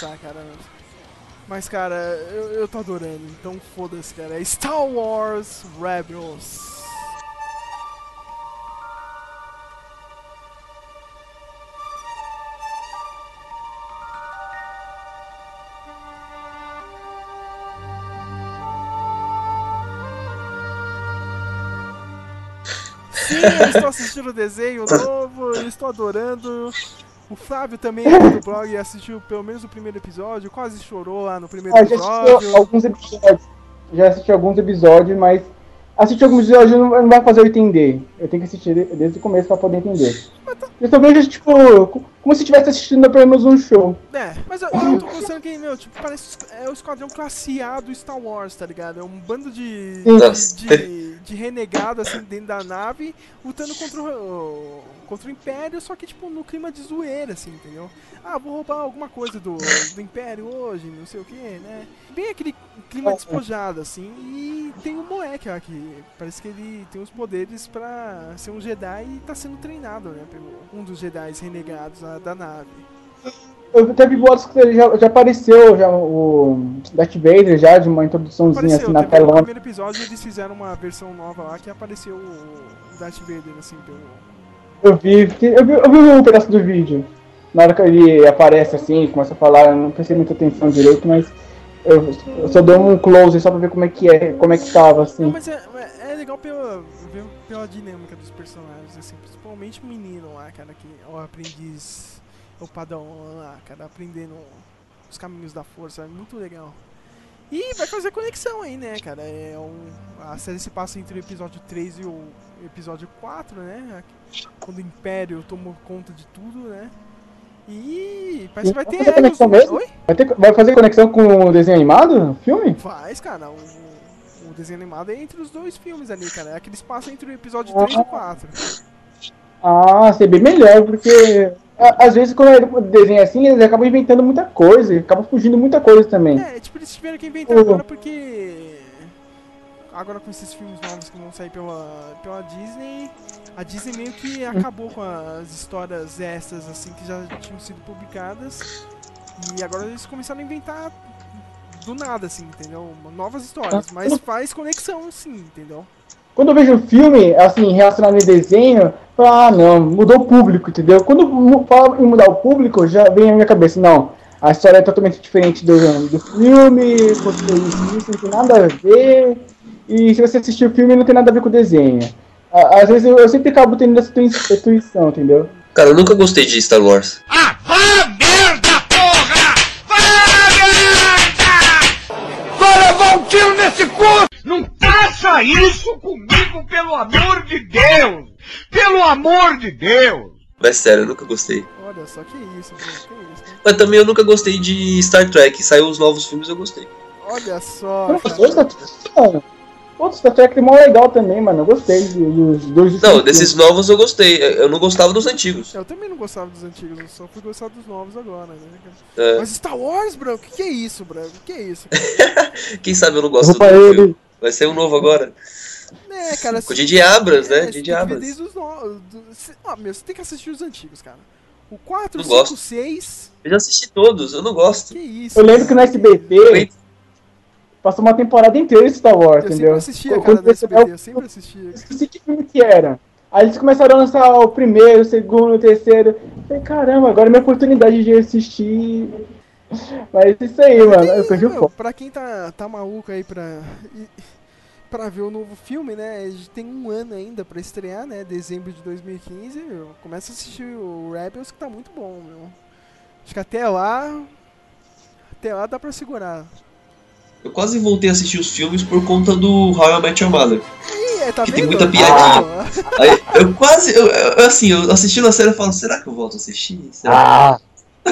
Gostar, cara. Mas, cara, eu, eu tô adorando. Então foda-se, cara. É Star Wars Rebels. Sim, eu estou assistindo o desenho novo, eu estou adorando. O Flávio também é do blog e assistiu pelo menos o primeiro episódio, quase chorou lá no primeiro Ah, já episódio. alguns episódios. Já assisti alguns episódios, mas assistir alguns episódios não, não vai fazer eu entender. Eu tenho que assistir de- desde o começo pra poder entender. Eu só vejo, tipo, co- como se estivesse assistindo pelo menos um show. É, mas eu, eu tô gostando que, meu, tipo, parece é o esquadrão classe A do Star Wars, tá ligado? É um bando de, de, de, de renegado, assim, dentro da nave, lutando contra o, contra o Império, só que, tipo, no clima de zoeira, assim, entendeu? Ah, vou roubar alguma coisa do, do Império hoje, não sei o que, né? Bem aquele clima despojado, assim, e tem um moleque lá que parece que ele tem os poderes pra ser um Jedi e tá sendo treinado, né? Pelo um dos Jedi renegados da nave. Eu teve boatos que ele já, já apareceu já, o Darth Vader já de uma introduçãozinha Apareceu, assim na teve no tela. primeiro episódio eles fizeram uma versão nova lá que apareceu o Darth Vader, assim, pelo... Eu vi, eu vi, eu vi um pedaço do vídeo. Na hora que ele aparece assim, começa a falar, eu não prestei muita atenção direito, mas eu, eu só dei um close só pra ver como é que é, como é que tava, assim. Não, mas é, é legal pela, ver pela dinâmica dos personagens, assim, principalmente o menino lá, cara, que é o aprendiz, é o padawan lá, cara, aprendendo os caminhos da força, é muito legal. E vai fazer conexão aí, né, cara? É um, a série se passa entre o episódio 3 e o episódio 4, né? Quando o Império tomou conta de tudo, né? E parece que vai Vai ter conexão no- mesmo? Oi? Vai, ter, vai fazer conexão com o desenho animado? Filme? Faz, cara. O desenho animado é entre os dois filmes ali, cara. É que eles passam entre o episódio 3 e o 4. Ah, ser bem melhor, porque às vezes quando desenha assim, eles acabam inventando muita coisa, acabam fugindo muita coisa também. É, tipo, eles tiveram que inventar Uhum. agora porque. Agora com esses filmes novos que vão sair pela, pela Disney, a Disney meio que acabou com as histórias extras assim que já tinham sido publicadas. E agora eles começaram a inventar do nada, assim, entendeu? Novas histórias, Ah, mas faz conexão sim, entendeu? Quando eu vejo filme, assim, relacionado em desenho, eu falo, ah, não, mudou o público, entendeu? Quando fala em mudar o público, já vem na minha cabeça, não, a história é totalmente diferente do, do filme, porque isso, isso não tem nada a ver, e se você assistir o filme, não tem nada a ver com o desenho. Às vezes eu, eu sempre acabo tendo essa intui- intuição, entendeu? Cara, eu nunca gostei de Star Wars. Vai Não faça isso comigo, pelo amor de Deus! Pelo amor de Deus! Mas sério, eu nunca gostei. Olha só que isso, que isso. Mas também eu nunca gostei de Star Trek. Saiu os novos filmes, eu gostei. Olha só. Cara. gostou de Star Trek, mano. Outro Star Trek é mó legal também, mano. Eu gostei dos dois. Não, desses novos eu gostei. Eu não gostava dos antigos. Eu também não gostava dos antigos, eu só fui gostar dos novos agora, né? É. Mas Star Wars, bro, que que é isso, bro? Que é isso? Quem sabe eu não gosto do Opa, novo ele. filme. Vai ser um novo agora. É, cara. Com o Didi Abras, né? É, Didi tem que ver Abras. desde os cê- Ó, meu, você tem que assistir os antigos, cara. O 4, Não 5, gosto. 6. Eu já assisti todos, eu não gosto. Que isso? Eu lembro que no SBT passou uma temporada inteira de Star Wars, Eu entendeu? sempre assistia, Quando cara, no SBT, dar eu sempre assistia. Eu esqueci que filme que era. Aí eles começaram a lançar o primeiro, o segundo, o terceiro. Eu falei, caramba, agora é minha oportunidade de assistir. Mas é isso aí, mano. Eu perdi o Meu, foco. pra quem tá, tá maluco aí pra, e- pra ver o novo filme, né? A gente tem um ano ainda pra estrear, né? Dezembro de 2015. meu, Começa a assistir o Rebels que tá muito bom, meu. Acho que até lá. Até lá dá pra segurar. Eu quase voltei a assistir os filmes por conta do How I Met Your Mother. Ih, é, tá Que tem muita piadinha. Aí, eu quase, eu, eu- assim, eu assistindo a série eu falo, será que eu volto a assistir? Será?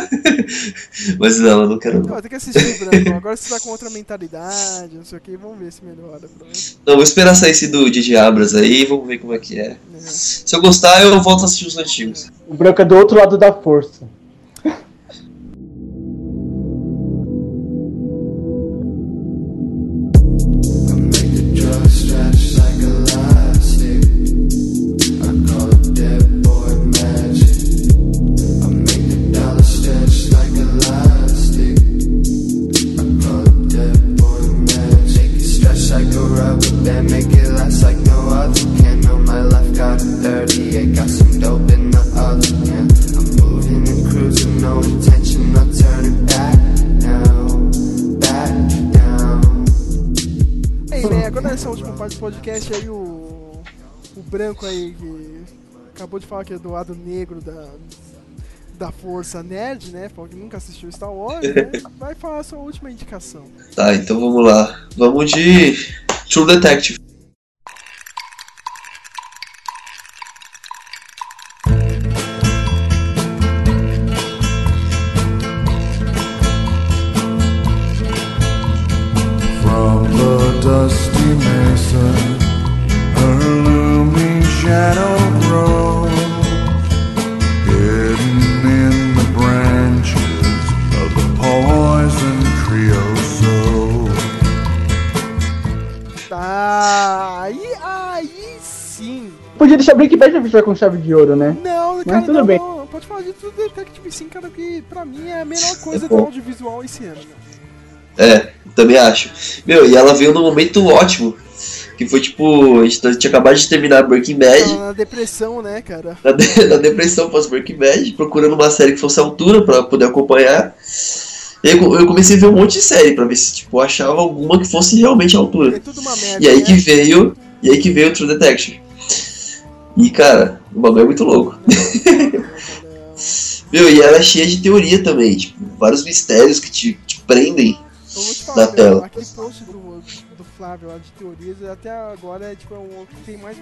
Mas não, eu não quero não. Tem que assistir, Branco. Agora você tá com outra mentalidade, não sei o que. Vamos ver se melhora. Não, vou esperar sair esse do Didi Abras aí, vamos ver como é que é. Se eu gostar, eu volto a assistir os antigos. O branco é do outro lado da força. O branco aí que acabou de falar que é do lado negro da. Da Força Nerd, né? Falou que nunca assistiu Star Wars, né? Vai falar a sua última indicação. Tá, então vamos lá. Vamos de True Detective. Pra fechar com chave de ouro, né? Não, Mas cara, tudo não, bem. não, pode falar de tudo Detective sim, cara, que pra mim é a melhor coisa bom. do audiovisual esse ano. É, também acho. Meu, e ela veio num momento ótimo. Que foi tipo, a gente tinha acabado de terminar Breaking Bad. Tá na depressão, né, cara? na, de- na depressão pós Breaking Bad, procurando uma série que fosse altura pra poder acompanhar. E aí eu eu comecei a ver um monte de série pra ver se tipo, eu achava alguma que fosse realmente altura. É tudo uma merda. E aí né? que veio, e aí que veio o True Detective. E cara, o bagulho é muito louco. Meu, e ela é cheia de teoria também, tipo, vários mistérios que te, te prendem te na falar, meu, tela. aquele post do, do Flávio lá de teorias, até agora é tipo, é um que tem mais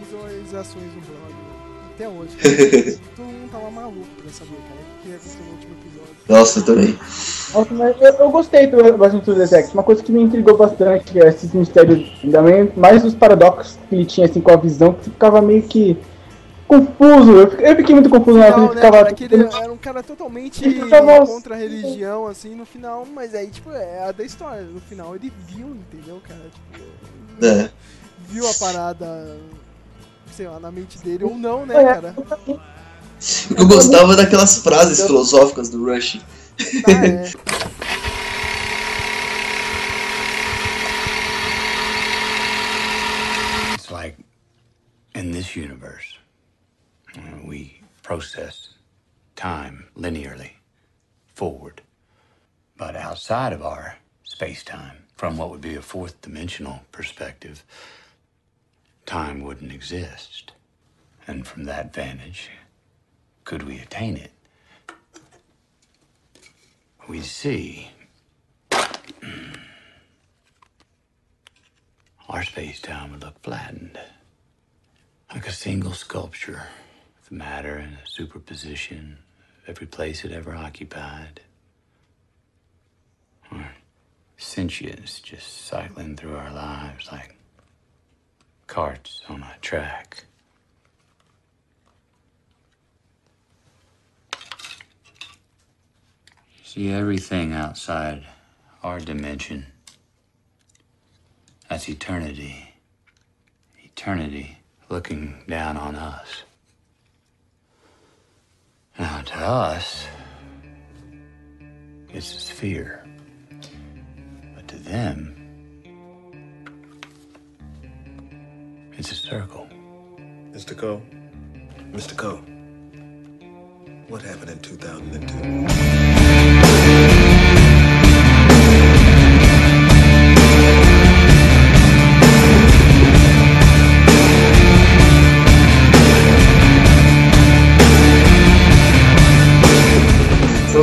visualizações no blog. Até hoje. Todo mundo tava maluco pra saber, cara, o que ia acontecer no último episódio. Nossa, eu também. Nossa, mas eu, eu gostei do bastante do Detective. Uma coisa que me intrigou bastante é esses mistérios, ainda mais- mais os paradoxos que ele tinha assim com a visão, que você ficava meio que confuso. Eu fiquei, eu fiquei muito confuso na hora que Não, ele né, ficava. cara, que ele era um cara totalmente ficava- contra a religião, assim, no final, mas aí, tipo, é a da história. No final ele viu, entendeu, cara? Tipo, É. viu a parada, sei lá, na mente dele ou não, né, É. cara? O que eu gostava daquelas frases filosóficas do Rush. Ah, é. It's like in this universe, we process time linearly forward. But outside of our space time, from what would be a fourth dimensional perspective, time wouldn't exist. And from that vantage, could we attain it? We see our space time would look flattened, like a single sculpture with matter in a superposition of every place it ever occupied. Or sentience just cycling through our lives like carts on a track. See everything outside our dimension. That's eternity. Eternity looking down on us. Now, to us, it's a sphere. But to them, it's a circle. Mr. Cole? Mr. Cole? What happened in 2002?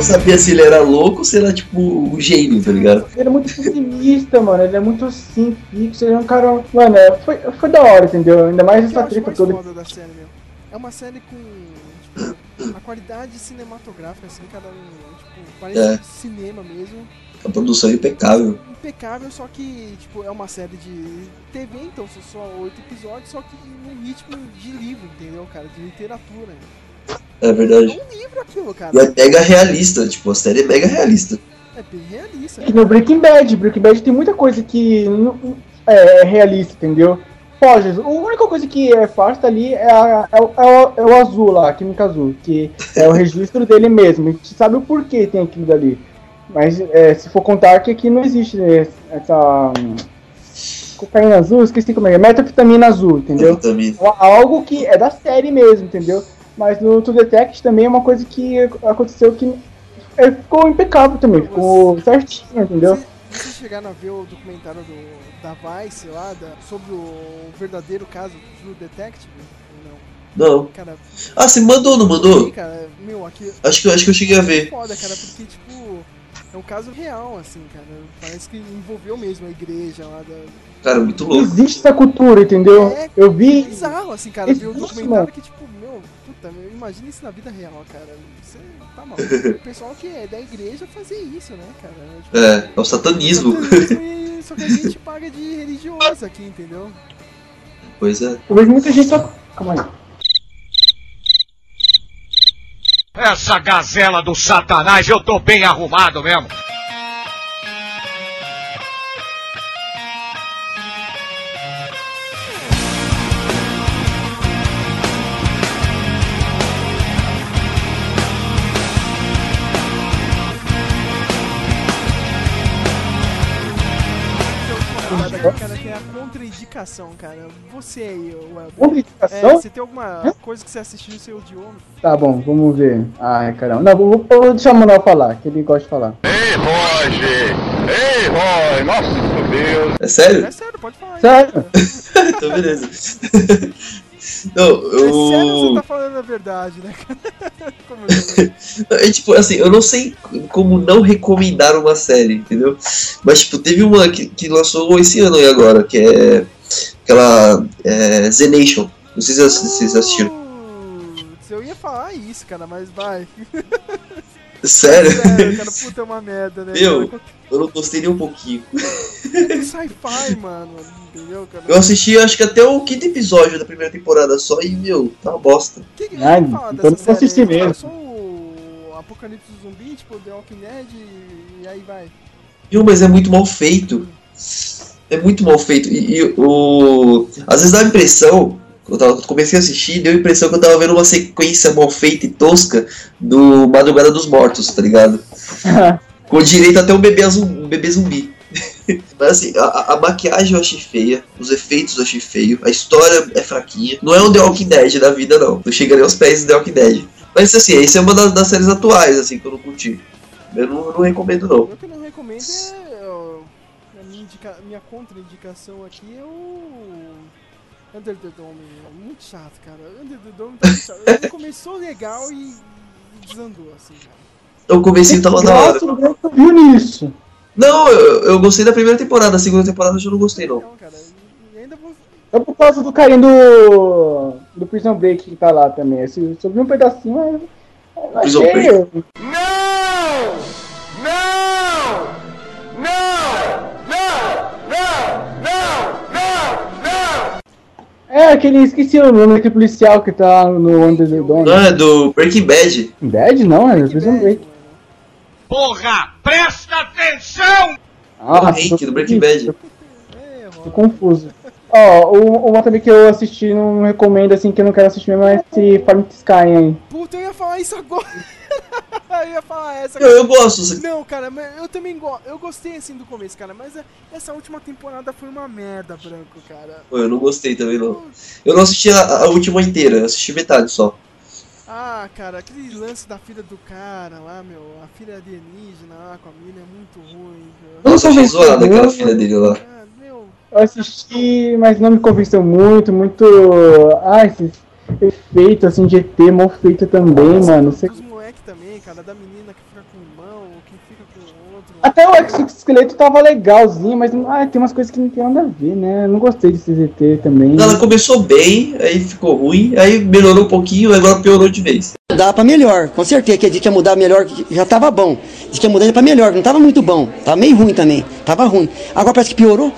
Não sabia se ele era louco ou se ele era tipo um gênio, tá ligado? Ele é muito pessimista, mano. Ele é muito assim, fixo. Ele é um cara. Mano, é, foi, foi da hora, entendeu? Ainda mais essa treta toda. série, meu. É uma série com tipo, a qualidade cinematográfica, assim, cara, um, tipo, parece É. cinema mesmo. A produção é impecável. Impecável, só que, tipo, é uma série de TV, então são só oito episódios, só que num ritmo de livro, entendeu, cara? De literatura. É verdade. É um livro aquilo, cara. E é mega realista, tipo, a série é mega realista. É bem realista. Que no Breaking Bad. Breaking Bad tem muita coisa que não- é realista, entendeu? Foge. A única coisa que é farsa ali é, a- é o, é o- é o azul lá, a química azul, que é o registro dele mesmo. A gente sabe o porquê tem aquilo dali. Mas é, se for contar que aqui não existe né, essa. hum, Cocaína azul, esqueci como é, metafetamina azul, entendeu? Algo que é da série mesmo, entendeu? Mas no True Detect também é uma coisa que aconteceu que é, ficou impecável também, ficou certinho, entendeu? Vocês chegaram a ver o documentário do, da Vice lá, da- sobre o verdadeiro caso do True Detective? Ou não? Não. Cara, Ah, você mandou, não mandou? Sim, cara, meu, aqui. Acho que- acho que eu cheguei a ver. Foda, cara, porque, tipo, é um caso real, assim, cara. Parece que envolveu mesmo a igreja lá da. Cara, muito louco. Existe essa cultura, entendeu? É, Eu vi. bizarro, assim, cara, ver o Existe, documentário mano. que, tipo, meu, puta, meu, imagina isso na vida real, cara. Você tá maluco. O pessoal que é da igreja fazia isso, né, cara? Tipo, É, é o satanismo. satanismo e- Só que a gente paga de religioso aqui, entendeu? Pois é. Eu vejo muita gente só. Calma aí. Essa gazela do satanás, eu tô bem arrumado mesmo. Contraindicação, cara. Você aí, o Elber. Contraindicação? É, você tem alguma coisa que você assistiu e você odiou? Tá bom, vamos ver. Ai, caramba. Não, vou, vou deixar o Manuel falar, que ele gosta de falar. Ei, Roger! Ei, Roy! Nossa, Deus! É sério? É sério, pode falar. Sério? então, beleza. Não, eu. É sério você tá falando a verdade, né? Como eu É, tipo, assim, eu não sei como não recomendar uma série, entendeu? Mas, tipo, teve uma que, que lançou esse ano aí agora, que é aquela é, Z Nation. Não sei se vocês- assistiram. Putz, eu ia falar isso, cara, mas vai. Sério? Sério, cara, puta, é uma merda, né? Meu, eu não gostei nem um pouquinho. É sci-fi, mano, entendeu, cara? Eu assisti, acho que até o quinto episódio da primeira temporada só e, meu, tá uma bosta. Que que Ai, fala então dessa não assisti mesmo. Só o Apocalipse Zumbi, tipo, The Walking Dead e aí vai. Viu, mas é muito mal feito. É muito mal feito. E, e o. Às vezes dá a impressão. Eu tava- comecei a assistir, deu a impressão que eu tava vendo uma sequência mal feita e tosca do Madrugada dos Mortos, tá ligado? Com direito até um bebê, azul, um bebê zumbi. Mas assim, a- a, maquiagem eu achei feia, os efeitos eu achei feio, a história é fraquinha. Não é um The Walking Dead da vida, não. Não chegaria aos pés do The Walking Dead. Mas assim, essa é uma das, das séries atuais, assim, que eu não curti. Eu não, eu não recomendo, não. O que eu não recomendo é. Indica, minha contraindicação aqui é o. Under the Dome. É muito chato, cara. Under the Dome tá muito chato. Ele começou legal e e desandou, assim, cara. O comecinho tava da hora. Eu viu nisso. Não, eu, eu gostei da primeira temporada, a segunda temporada eu já não gostei, não. É por causa do carinho do. do Prison Break que tá lá também. Eu vi um pedacinho, mas. eu Prison Break? Não! Não! Não! Não! Não! Não! Não! É, aquele. Esqueci o nome daquele policial que tá no Under the Dome. Não, é do Breaking Bad. Bad não, é Prison Break. Porra! Presta atenção! Ah, o Hank, do Breaking Bad. Tô confuso. Ó, o- uma também que eu assisti, não recomendo assim, que eu não quero assistir mesmo, é esse Farm Sky aí. Puta, eu ia falar isso agora. eu ia falar essa. Eu- eu gosto, Não, cara, mas eu também gosto. Eu gostei assim do começo, cara, mas a- essa última temporada foi uma merda, Branco, cara. Pô, eu não gostei também, não. Eu não assisti a, a última inteira, eu assisti metade só. Ah, cara, aquele lance da filha do cara lá, meu, a filha alienígena lá com a mina é muito ruim. meu. Achei convenceu zoada aquela muito. filha dele lá. Eu assisti, mas não me convenceu muito, muito. Ah, esse efeito assim de ET mal feito também, mano. Sei- Os moleque também, cara, da menina que fica com mão, que fica com outro. Até o exoesqueleto tava legalzinho, mas ah, tem umas coisas que não tem nada a ver, né? Eu não gostei desse ET também. Ela começou bem, aí ficou ruim, aí melhorou um pouquinho, agora piorou de vez. Mudar pra melhor, com certeza. Que a gente ia mudar melhor, que já tava bom. Diz que ia mudar pra melhor, não tava muito bom. Tava meio ruim também. Tava ruim. Agora parece que piorou.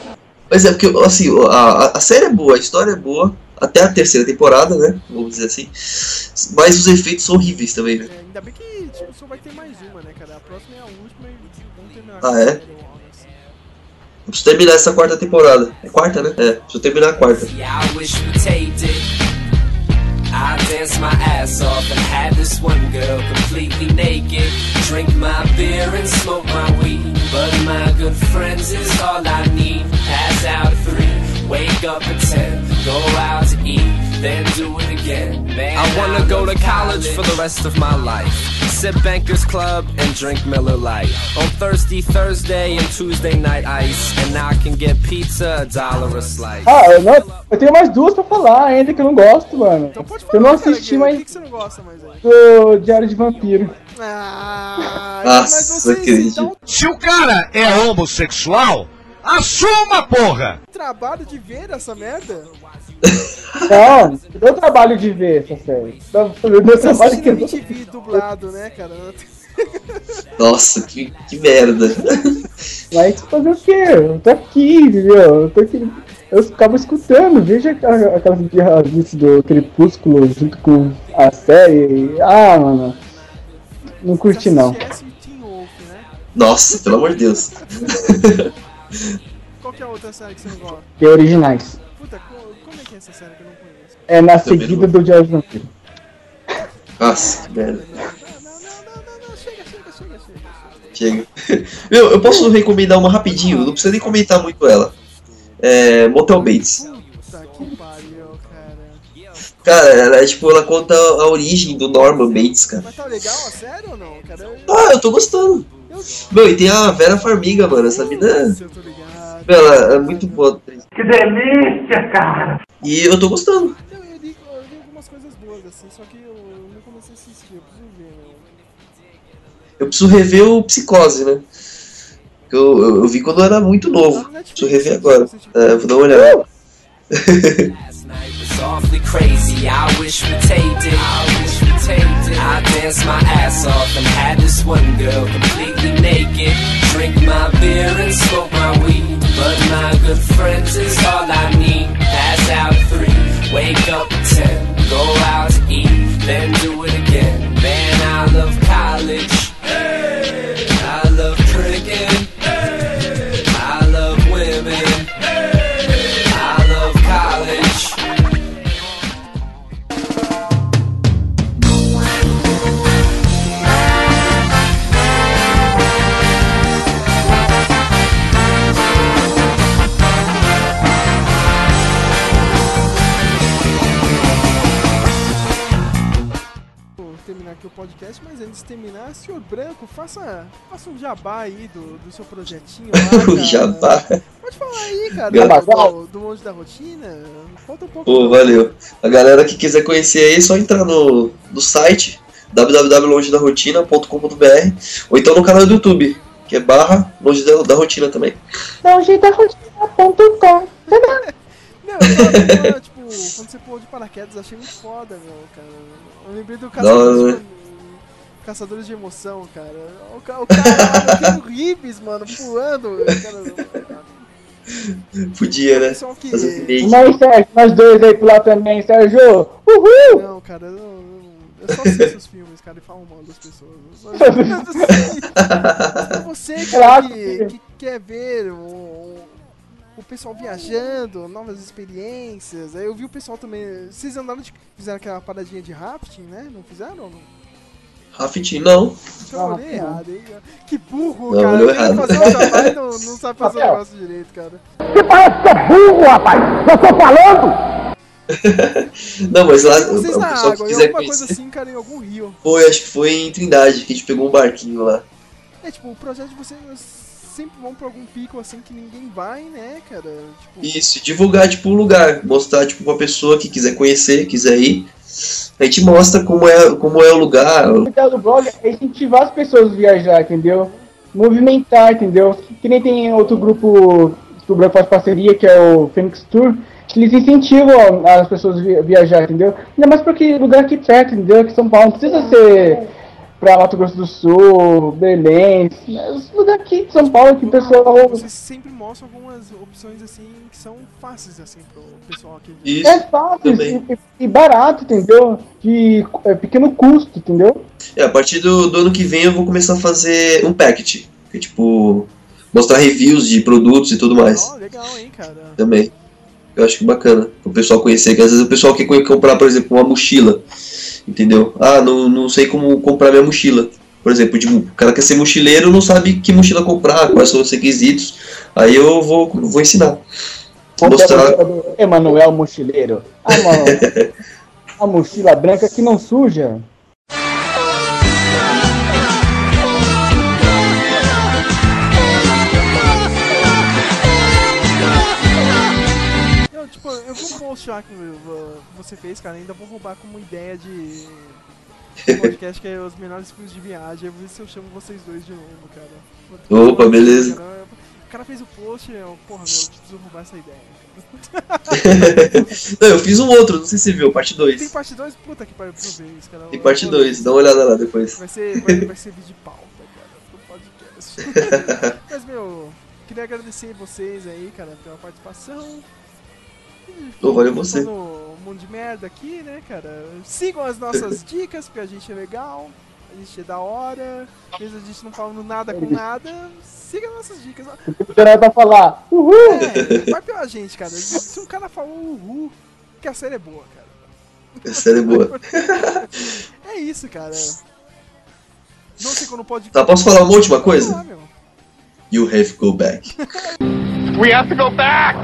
Mas é porque, assim, a, a- série é boa, a história é boa, até a terceira temporada, né? Vamos dizer assim. Mas os efeitos são horríveis também, né? É, ainda bem que tipo, só vai ter mais uma, né, cara? A próxima é a última e vamos terminar Ah, é? preciso terminar essa quarta temporada. É quarta, né? É, preciso terminar a quarta. I danced my ass off and had this one girl completely naked. Drink my beer and smoke my weed. But my good friends is all I need. Pass out three, wake up at ten, go out to eat, then do it again. Man, I wanna go to college for the rest of my life. Sip Bankers Club and drink Miller Lite. On Thirsty Thursday and Tuesday night ice. And now I can get pizza a dollar a slice. Ah, eu, não, eu tenho mais duas pra falar ainda que eu não gosto, mano. eu não assisti, Cara, mas. O que, que você não gosta mais aí? Do Diário de Vampiro. Ah, Nossa, acredito. Se o cara é homossexual, assuma, porra! Trabalho de ver essa merda? Não, deu trabalho de ver essa série. Deu trabalho que MTV dublado, né, cara? Nossa, que, que merda. Mas fazer o quê? Eu tô aqui, entendeu? Eu tô aqui. Eu acabo escutando, veja aquela- aquelas birrazices do Crepúsculo junto com a série. Ah, mano. Não curti não. Nossa, pelo amor de Deus. Qual que é a outra série que você não gosta? Que é originais. Puta, co- como é que é essa série que eu não conheço? É na Também seguida do Diário de Vampiro. Nossa, que merda. Chega. Meu, eu posso recomendar uma rapidinho, não precisa nem comentar muito ela. É, Motel Bates. Puta que pariu, cara. Cara, ela, é, tipo, ela conta a origem do Norman Bates, cara. Mas tá legal, a sério ou não, cara? Ah, eu tô gostando. Meu, e tem a Vera Farmiga, mano. Essa mina. Meu, ela é muito boa. Que delícia, cara! E eu tô gostando. Eu, eu, li, eu li algumas coisas boas, assim, só que eu não comecei a assistir, eu preciso ver, meu. Eu preciso rever o Psicose, né? Que Eu, eu, eu vi quando eu era muito novo. Preciso rever agora. É, vou dar uma olhada. I danced my ass off and had this one girl completely naked. Drink my beer and smoke my weed. But my good friends is all I need. Pass out at three, wake up at ten, go out to eat, then do it again. Man, I love college. Podcast, mas antes de terminar, senhor Branco, faça, faça um jabá aí do, do seu projetinho lá, O jabá. Pode falar aí, cara, do, do Monte da Rotina. Conta um pouco. Pô, valeu. A galera que quiser conhecer aí, é só entrar no, no site www.longedarotina.com.br ou então no canal do YouTube, que é barra Longe da, da Rotina também. Longedarotina.com. Não, eu tava falando, tipo, quando você pulou de paraquedas, achei muito foda, meu, cara. Eu lembrei do hora, Caçadores, de, Emoção, cara. O, ca- o cara, aquele Ribs, mano, pulando. Cara, Podia, né? Pessoal que-. Nós, Sérgio, nós dois aí pular também, Sérgio. Uhul! Não, cara, eu, não- eu só assisto os filmes, cara, e falo mal das pessoas. Eu Pra você, cara, que, que quer ver o, o pessoal viajando, novas experiências. Aí eu vi o pessoal também. Vocês andaram de. Fizeram aquela paradinha de rafting, né? Não fizeram não? Rafting, não. Eu olhei errado, hein? Que burro, Não, cara. que errado. fazer um trabalho e não, não sabe fazer o negócio direito, cara. Você parece que é burro, rapaz! Eu tô falando! Não, mas lá, o, o Vocês na pessoal que água, em quiser alguma coisa assim, cara, em algum rio. Foi, acho que foi em Trindade, que a gente pegou um barquinho lá. É, tipo, o projeto de vocês sempre vão pra algum pico assim que ninguém vai, né, cara? Tipo, Isso, e divulgar, tipo, o lugar. Mostrar, tipo, pra pessoa que quiser conhecer, quiser ir. A gente mostra como é, como é o lugar. O ideal do blog é incentivar as pessoas a viajar, entendeu? Movimentar, entendeu? Que nem tem outro grupo que o Branco faz parceria, que é o Phoenix Tour, que eles incentivam as pessoas a vi- viajar, entendeu? Ainda mais porque lugar aqui perto, entendeu? Aqui em São Paulo, não precisa ser pra Mato Grosso do Sul, Belém, os lugares aqui de São Paulo que o pessoal... vocês sempre mostram algumas opções assim que são fáceis assim pro pessoal aqui. Isso, É fácil e, e barato, entendeu? De é, pequeno custo, entendeu? É, a partir do, do ano que vem eu vou começar a fazer um packet. Que é, tipo, mostrar reviews de produtos e tudo mais. legal, hein, cara. Também. Eu acho que bacana. O pessoal conhecer. Que às vezes o pessoal quer co- comprar, por exemplo, uma mochila. Entendeu? Ah, não, não sei como comprar minha mochila. Por exemplo, tipo, o cara quer ser mochileiro, não sabe que mochila comprar, quais são os requisitos. Aí eu vou, vou ensinar. Mostrar. Emanuel Mochileiro. Ah, mano. a mochila branca que não suja. Eu, tipo, eu vi um post lá que você fez, cara, ainda vou roubar como ideia de podcast que é os melhores filmes de viagem. Eu vou ver se eu chamo vocês dois de novo, cara. Opa, beleza. Cara, O cara fez o post, eu, porra, meu, eu preciso roubar essa ideia. não, eu fiz um outro, não sei se você viu, parte 2. Tem parte 2? Puta que pariu, eu preciso ver isso, cara. Tem parte vou- 2, dá uma olhada lá depois. Vai ser, vai, vai ser vídeo de pauta, cara, pro podcast. Mas, meu, queria agradecer vocês aí, cara, pela participação. Ô, valeu você. No mundo de merda aqui, né, cara? Sigam as nossas dicas, porque a gente é legal, a gente é da hora, mesmo a gente não falando nada com nada, siga as nossas dicas. O cara vai falar, uhul! É, vai pela gente, cara. Se um cara falou uhul, que a série é boa, cara. A série é boa. É isso, cara. Não sei quando pode. Tá, posso falar uma última coisa? meu. You have to go back. We have to go back!